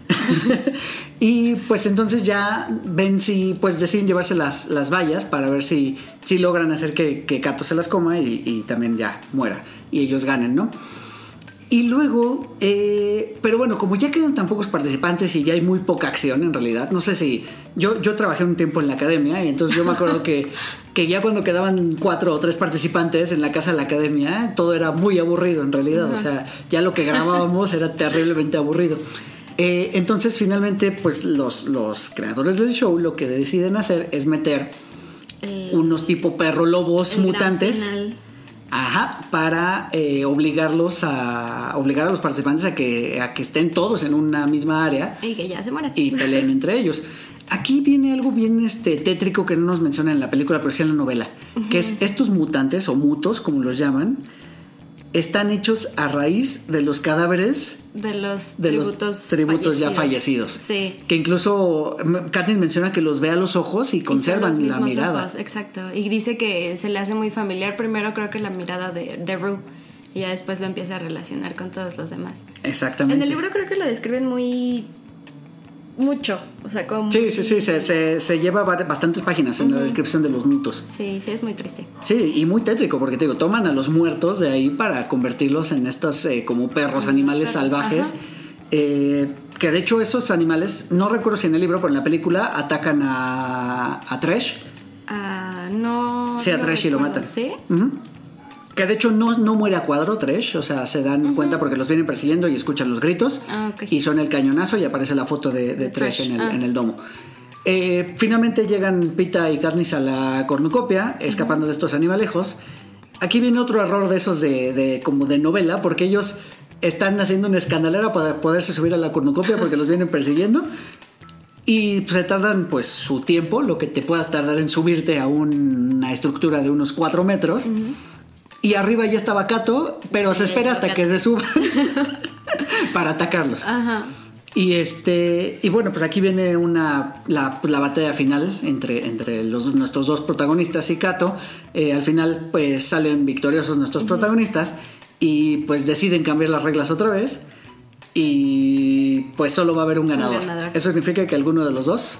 y pues entonces ya ven si pues deciden llevarse las, las vallas para ver si, si logran hacer que, que Kato se las coma y, y también ya muera y ellos ganen, ¿no? Y luego, eh, pero bueno, como ya quedan tan pocos participantes y ya hay muy poca acción en realidad, no sé si. Yo, yo trabajé un tiempo en la academia y entonces yo me acuerdo que, que ya cuando quedaban cuatro o tres participantes en la casa de la academia, todo era muy aburrido en realidad. O sea, ya lo que grabábamos era terriblemente aburrido. Eh, entonces, finalmente, pues los, los creadores del show lo que deciden hacer es meter El- unos tipo perro lobos mutantes. final. Ajá, para eh, obligarlos a obligar a los participantes a que, a que estén todos en una misma área Y que ya se mueren. y peleen entre ellos. Aquí viene algo bien este, tétrico que no nos menciona en la película, pero sí en la novela, que es estos mutantes o mutos, como los llaman, están hechos a raíz de los cadáveres de los de tributos, los tributos ya fallecidos. Sí. Que incluso Katniss menciona que los ve a los ojos y Y son conservan los la mirada. ojos, exacto. Y dice que se le hace muy familiar primero creo que la mirada de, de Rue. Y ya después lo empieza a relacionar con todos los demás. Exactamente. En el libro creo que lo describen muy... Mucho. O sea, como... Sí, sí, sí, se, se- se lleva ba- bastantes páginas en la descripción de los mutos. Sí, sí, es muy triste. Sí, y muy tétrico, porque te digo, toman a los muertos de ahí para convertirlos en estos eh, como perros, animales perros, salvajes. eh, que de hecho esos animales, no recuerdo si en el libro, pero en la película atacan a, a Tresh. Ah, no... Sí, a Tresh y lo matan. ¿Sí? Ujú. Que de hecho no, no muere a cuadro Tresh, o sea, se dan cuenta porque los vienen persiguiendo y escuchan los gritos. Ah. Y suena el cañonazo y aparece la foto de, Tresh en el, ah. en el domo. Eh, finalmente llegan Pita y Katniss a la cornucopia, escapando de estos animalejos. Aquí viene otro error de esos de, de- como de novela, porque ellos están haciendo una escandalera para poderse subir a la cornucopia porque los vienen persiguiendo. Y pues, se tardan pues su tiempo, lo que te puedas tardar en subirte a una estructura de unos 4 metros. Y arriba ya estaba Kato, pero Sí, se espera hasta que se suban para atacarlos. Ajá. Y este y bueno, pues aquí viene una la, la batalla final entre, entre los, nuestros dos protagonistas y Kato. Eh, al final, pues salen victoriosos nuestros protagonistas y pues deciden cambiar las reglas otra vez. Y pues solo va a haber un ganador. ganador. Eso significa que alguno de los dos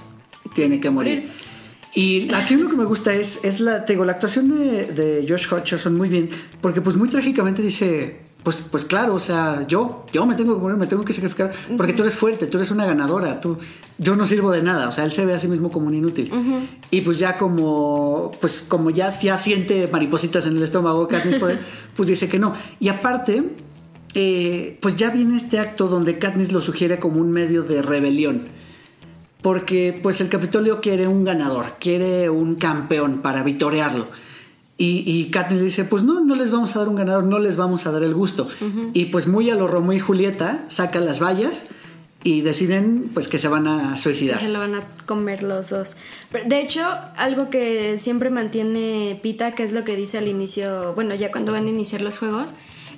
tiene que morir. Y aquí lo que me gusta es, es la, te digo, la actuación de, de Josh Hutcherson muy bien, porque pues muy trágicamente dice, pues, pues claro, o sea, yo, yo me tengo que morir, me tengo que sacrificar, porque tú eres fuerte, tú eres una ganadora, tú, yo no sirvo de nada, o sea, él se ve a sí mismo como un inútil. Y pues ya como, pues como ya, ya siente maripositas en el estómago, Katniss, por él, pues dice que no. Y aparte, eh, pues ya viene este acto donde Katniss lo sugiere como un medio de rebelión. Porque pues el Capitolio quiere un ganador, quiere un campeón para vitorearlo. Y, y Katniss dice, pues no, no les vamos a dar un ganador, no les vamos a dar el gusto. Y pues muy a lo Romeo y Julieta, saca las vallas y deciden pues que se van a suicidar. Se lo van a comer los dos. Pero, de hecho, algo que siempre mantiene Pita, que es lo que dice al inicio, bueno, ya cuando van a iniciar los juegos,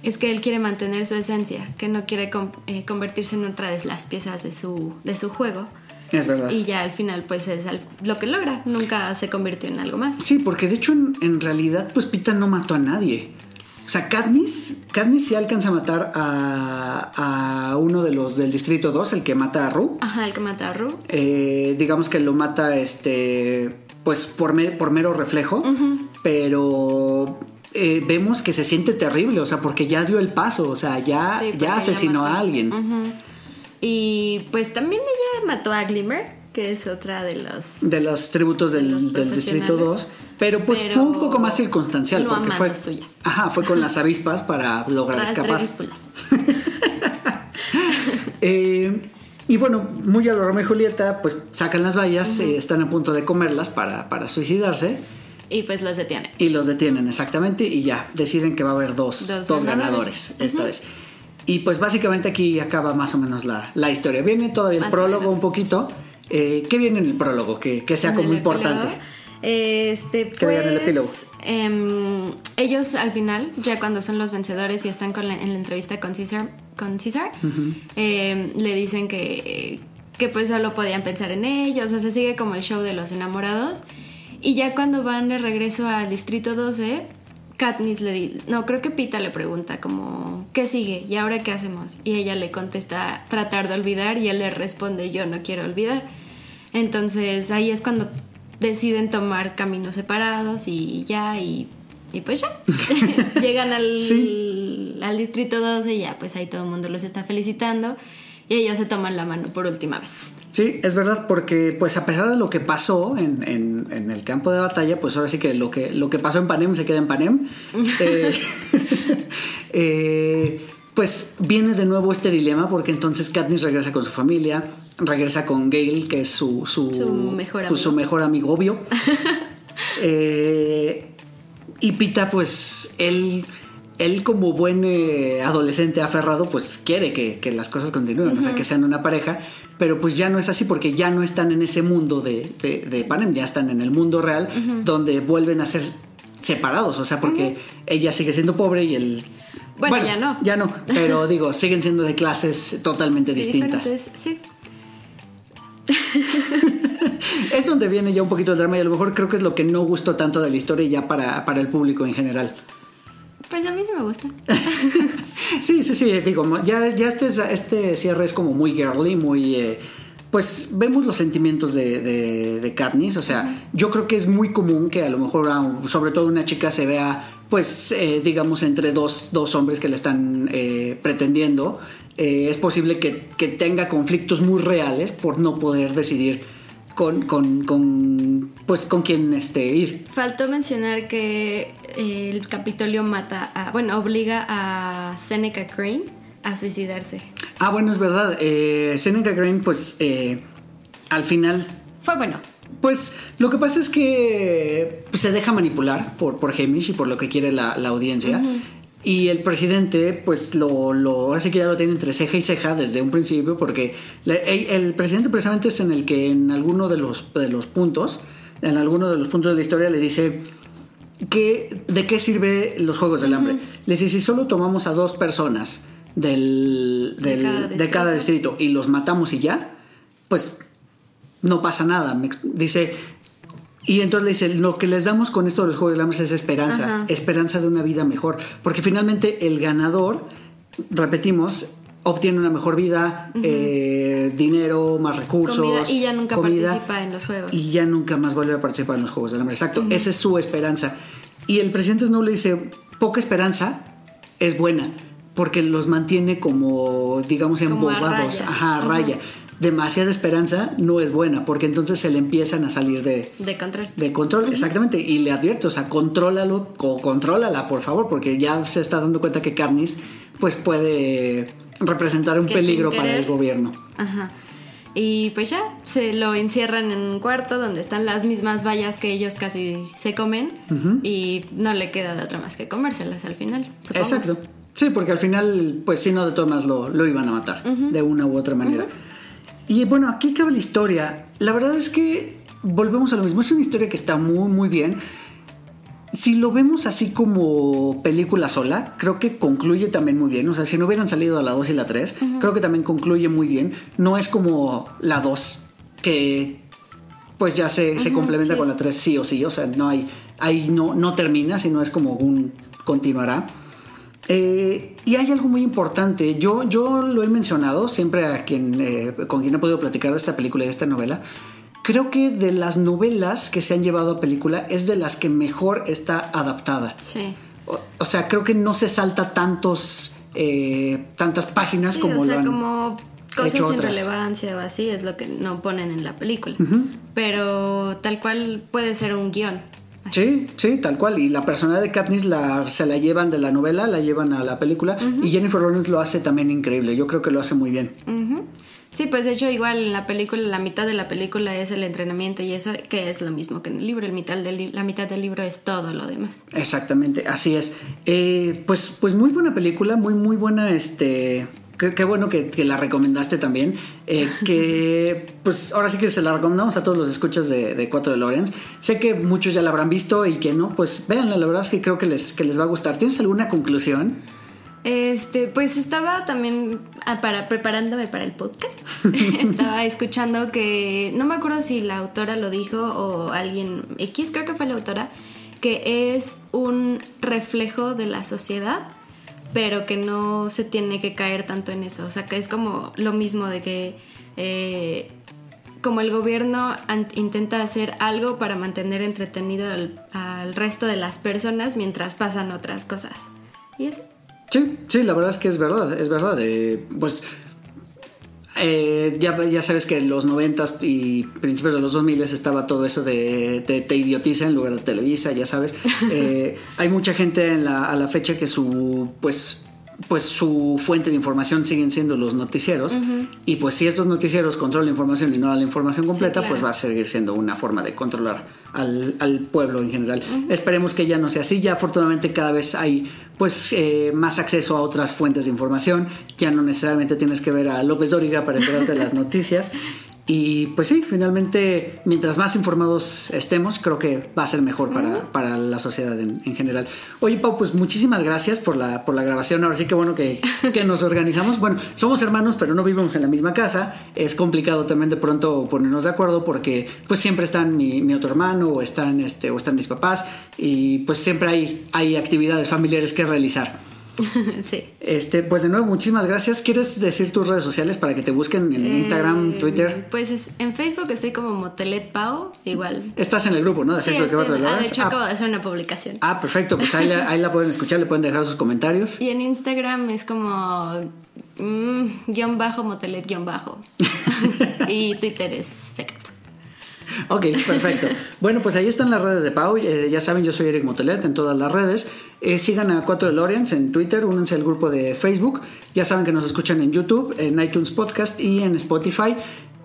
es que él quiere mantener su esencia, que no quiere eh, convertirse en otra de las piezas de su, de su juego. Es verdad. Y ya al final, pues es lo que logra. Nunca se convirtió en algo más. Sí, porque de hecho en, en realidad pues Pita no mató a nadie. O sea, Katniss, Katniss sí alcanza a matar a, a uno de los del Distrito 2, el que mata a Rue. Ajá, el que mata a Ru. Eh, digamos que lo mata este pues por, me- por mero reflejo pero eh, vemos que se siente terrible o sea porque ya dio el paso o sea ya Sí, ya asesinó a alguien Ujú. Y pues también ella mató a Glimmer, que es otra de los... De los tributos de del, los del Distrito profesionales. 2. Pero pues Pero fue un poco más circunstancial. porque fue, suyas. Ajá, fue con las avispas para lograr escapar. Eh, y bueno, muy a lo Romeo y Julieta, pues sacan las vallas, eh, están a punto de comerlas para, para suicidarse. Y pues los detiene. Y los detienen exactamente y ya, deciden que va a haber dos, Dos dos ganadores, ganadores. esta vez. Y pues básicamente aquí acaba más o menos la, la historia. Viene todavía el Más prólogo un poquito. Eh, ¿Qué viene en el prólogo? Que, que sea como importante. epílogo, Este, Que vean el epílogo. pues, em, ellos al final, ya cuando son los vencedores y están con la- en la entrevista con César, con César em, le dicen que, que pues solo podían pensar en ellos, o sea, se sigue como el show de los enamorados. Y ya cuando van de regreso al Distrito 12, Katniss le di, no, creo que Pita le pregunta como, ¿qué sigue? ¿Y ahora qué hacemos? Y ella le contesta, tratar de olvidar, y él le responde, yo no quiero olvidar. Entonces ahí es cuando deciden tomar caminos separados y ya, y, y pues ya. Llegan al, Sí. al Distrito 12 y ya, pues ahí todo el mundo los está felicitando. Y ellos se toman la mano por última vez. Sí, es verdad, porque pues a pesar de lo que pasó en, en- en el campo de batalla, pues ahora sí que lo que, lo que pasó en Panem se queda en Panem. Eh, eh, pues viene de nuevo este dilema, porque entonces Katniss regresa con su familia, regresa con Gale, que es su, su, Su mejor pues, su amigo. mejor amigo obvio. Eh, y Pita, pues él, él como buen eh, adolescente aferrado, pues quiere que, que las cosas continúen, o sea, que sean una pareja, pero pues ya no es así porque ya no están en ese mundo de, de, de Panem, ya están en el mundo real donde vuelven a ser separados, o sea, porque ella sigue siendo pobre y él... Bueno, ya no. Ya no, pero digo, siguen siendo de clases totalmente distintas. Sí. Es donde viene ya un poquito el drama y a lo mejor creo que es lo que no gustó tanto de la historia ya para, para el público en general. Pues a mí sí me gusta. Sí, sí, sí, digo, ya, ya este, es- este cierre es como muy girly, muy... eh, pues vemos los sentimientos de, de, de Katniss, o sea, yo creo que es muy común que a lo mejor, sobre todo una chica se vea, pues, eh, digamos, entre dos, dos hombres que le están eh, pretendiendo. Eh, es posible que, que tenga conflictos muy reales por no poder decidir con, con, con pues, con quién este, ir. Faltó mencionar que el Capitolio mata a, bueno, obliga a Seneca Crane a suicidarse. Ah, bueno, es verdad. Eh, Seneca Green, pues, eh, al final Fue bueno. Pues lo que pasa es que se deja manipular por, por Hamish y por lo que quiere la, la audiencia. Y el presidente, pues lo, lo, ahora sí que ya lo tiene entre ceja y ceja desde un principio, porque el, presidente precisamente es en el que en alguno de los, de los puntos, en alguno de los puntos de la historia le dice que, de qué sirve los Juegos del Hambre. Le dice, si solo tomamos a dos personas del, De del- cada de cada distrito. y los matamos y ya, pues no pasa nada. Dice, y entonces le dice, lo que les damos con esto de los Juegos del Hambre es esperanza, Ajá. esperanza de una vida mejor, porque finalmente el ganador, repetimos, obtiene una mejor vida, eh, dinero, más recursos. Comida, y ya nunca comida, participa en los juegos. Y ya nunca más vuelve a participar en los Juegos del Hambre. Exacto, esa es su esperanza. Y el presidente Snow le dice, poca esperanza es buena, porque los mantiene como, digamos, a embobados, raya. ajá, a raya. Demasiada esperanza no es buena, porque entonces se le empiezan a salir de, De control. de control, exactamente. Y le advierto, o sea, contrólalo, o contrólala, por favor, porque ya se está dando cuenta que Katniss, pues puede representar un Que peligro para el gobierno. Ajá. Y pues ya, se lo encierran en un cuarto donde están las mismas vallas que ellos casi se comen y no le queda de otra más que comérselas al final. supongo. Exacto. Sí, porque al final, pues si no, de todas lo, lo iban a matar, de una u otra manera. Y bueno, aquí cabe la historia. La verdad es que volvemos a lo mismo. Es una historia que está muy, muy bien. Si lo vemos así como película sola, creo que concluye también muy bien. O sea, si no hubieran salido la 2 y la 3, creo que también concluye muy bien. No es como la 2, que pues ya se, se complementa sí. con la 3 sí o sí. O sea, no hay, ahí no, no termina, sino es como un continuará. Eh, y hay algo muy importante. Yo, yo lo he mencionado siempre a quien, eh, con quien he podido platicar de esta película y de esta novela. Creo que de las novelas que se han llevado a película es de las que mejor está adaptada. Sí. O, o sea, creo que no se salta tantos, eh, tantas páginas Sí, como o sea, lo han- como cosas sin otras. relevancia o así es lo que no ponen en la película. Pero tal cual puede ser un guion. Sí, sí, tal cual. Y la personalidad de Katniss la, se la llevan de la novela, la llevan a la película. Y Jennifer Lawrence lo hace también increíble. Yo creo que lo hace muy bien. Sí, pues de hecho igual en la película, la mitad de la película es el entrenamiento y eso que es lo mismo que en el libro, el mitad del la mitad del libro es todo lo demás. Exactamente, así es. Eh, pues, pues muy buena película, muy, muy buena, este. Qué, qué bueno que, que la recomendaste también. eh, que pues ahora sí que se la recomendamos a todos los escuchas de, de 4 de Lorenz. Sé que muchos ya la habrán visto y que no, pues véanla, la verdad es que creo que les, que les va a gustar. ¿Tienes alguna conclusión? Este, pues estaba también ah, para preparándome para el podcast. estaba escuchando que no me acuerdo si la autora lo dijo o alguien X, creo que fue la autora, que es un reflejo de la sociedad, pero que no se tiene que caer tanto en eso. O sea, que es como lo mismo de que eh, como el gobierno intenta hacer algo para mantener entretenido al, al resto de las personas mientras pasan otras cosas. Y eso. Sí, sí, la verdad es que es verdad, es verdad. eh, pues eh, ya, ya sabes que en los 90 y principios de los 2000 estaba todo eso de, de te idiotiza en lugar de Televisa, ya sabes. Eh, hay mucha gente en la- a la fecha que su, pues, pues su fuente de información siguen siendo los noticieros. Y pues si estos noticieros controlan la información y no dan la información completa, claro. pues va a seguir siendo una forma de controlar al, al pueblo en general. Esperemos que ya no sea así. Ya afortunadamente cada vez hay pues eh, más acceso a otras fuentes de información. Ya no necesariamente tienes que ver a López Dóriga para enterarte de las noticias. Y pues sí, finalmente, mientras más informados estemos, creo que va a ser mejor para, para la sociedad en, en general. Oye, Pau, pues muchísimas gracias por la, por la grabación. Ahora sí que bueno que, que nos organizamos. Bueno, somos hermanos, pero no vivimos en la misma casa. Es complicado también de pronto ponernos de acuerdo porque pues siempre están mi, mi otro hermano o están, este, o están mis papás y pues siempre hay, hay actividades familiares que realizar. sí. Este, pues de nuevo, muchísimas gracias. ¿Quieres decir tus redes sociales para que te busquen en Instagram, Eh, Twitter? Pues es- en Facebook estoy como Motelet Pau, igual. Estás en el grupo, ¿no? De Sí, Facebook estoy- de ah, de hecho Ah, acabo de hacer una publicación. Ah, perfecto, pues ahí la, ahí la pueden escuchar, le pueden dejar sus comentarios. Y en Instagram es como mm, guion bajo Motelet guion bajo. y Twitter es secreto. Ok, perfecto. Bueno, pues ahí están las redes de Pau. Eh, ya saben, yo soy Eric Motelet en todas las redes. Eh, sigan a 4 de Lorenz en Twitter, únanse al grupo de Facebook. Ya saben que nos escuchan en YouTube, en iTunes Podcast y en Spotify.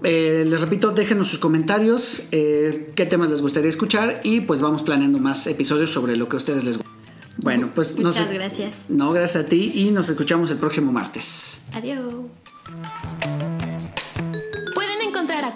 Eh, les repito, déjenos sus comentarios, qué temas les gustaría escuchar y pues vamos planeando más episodios sobre lo que a ustedes les gusta. Bueno, pues nos- Muchas gracias. No, gracias a ti y nos escuchamos el próximo martes. Adiós.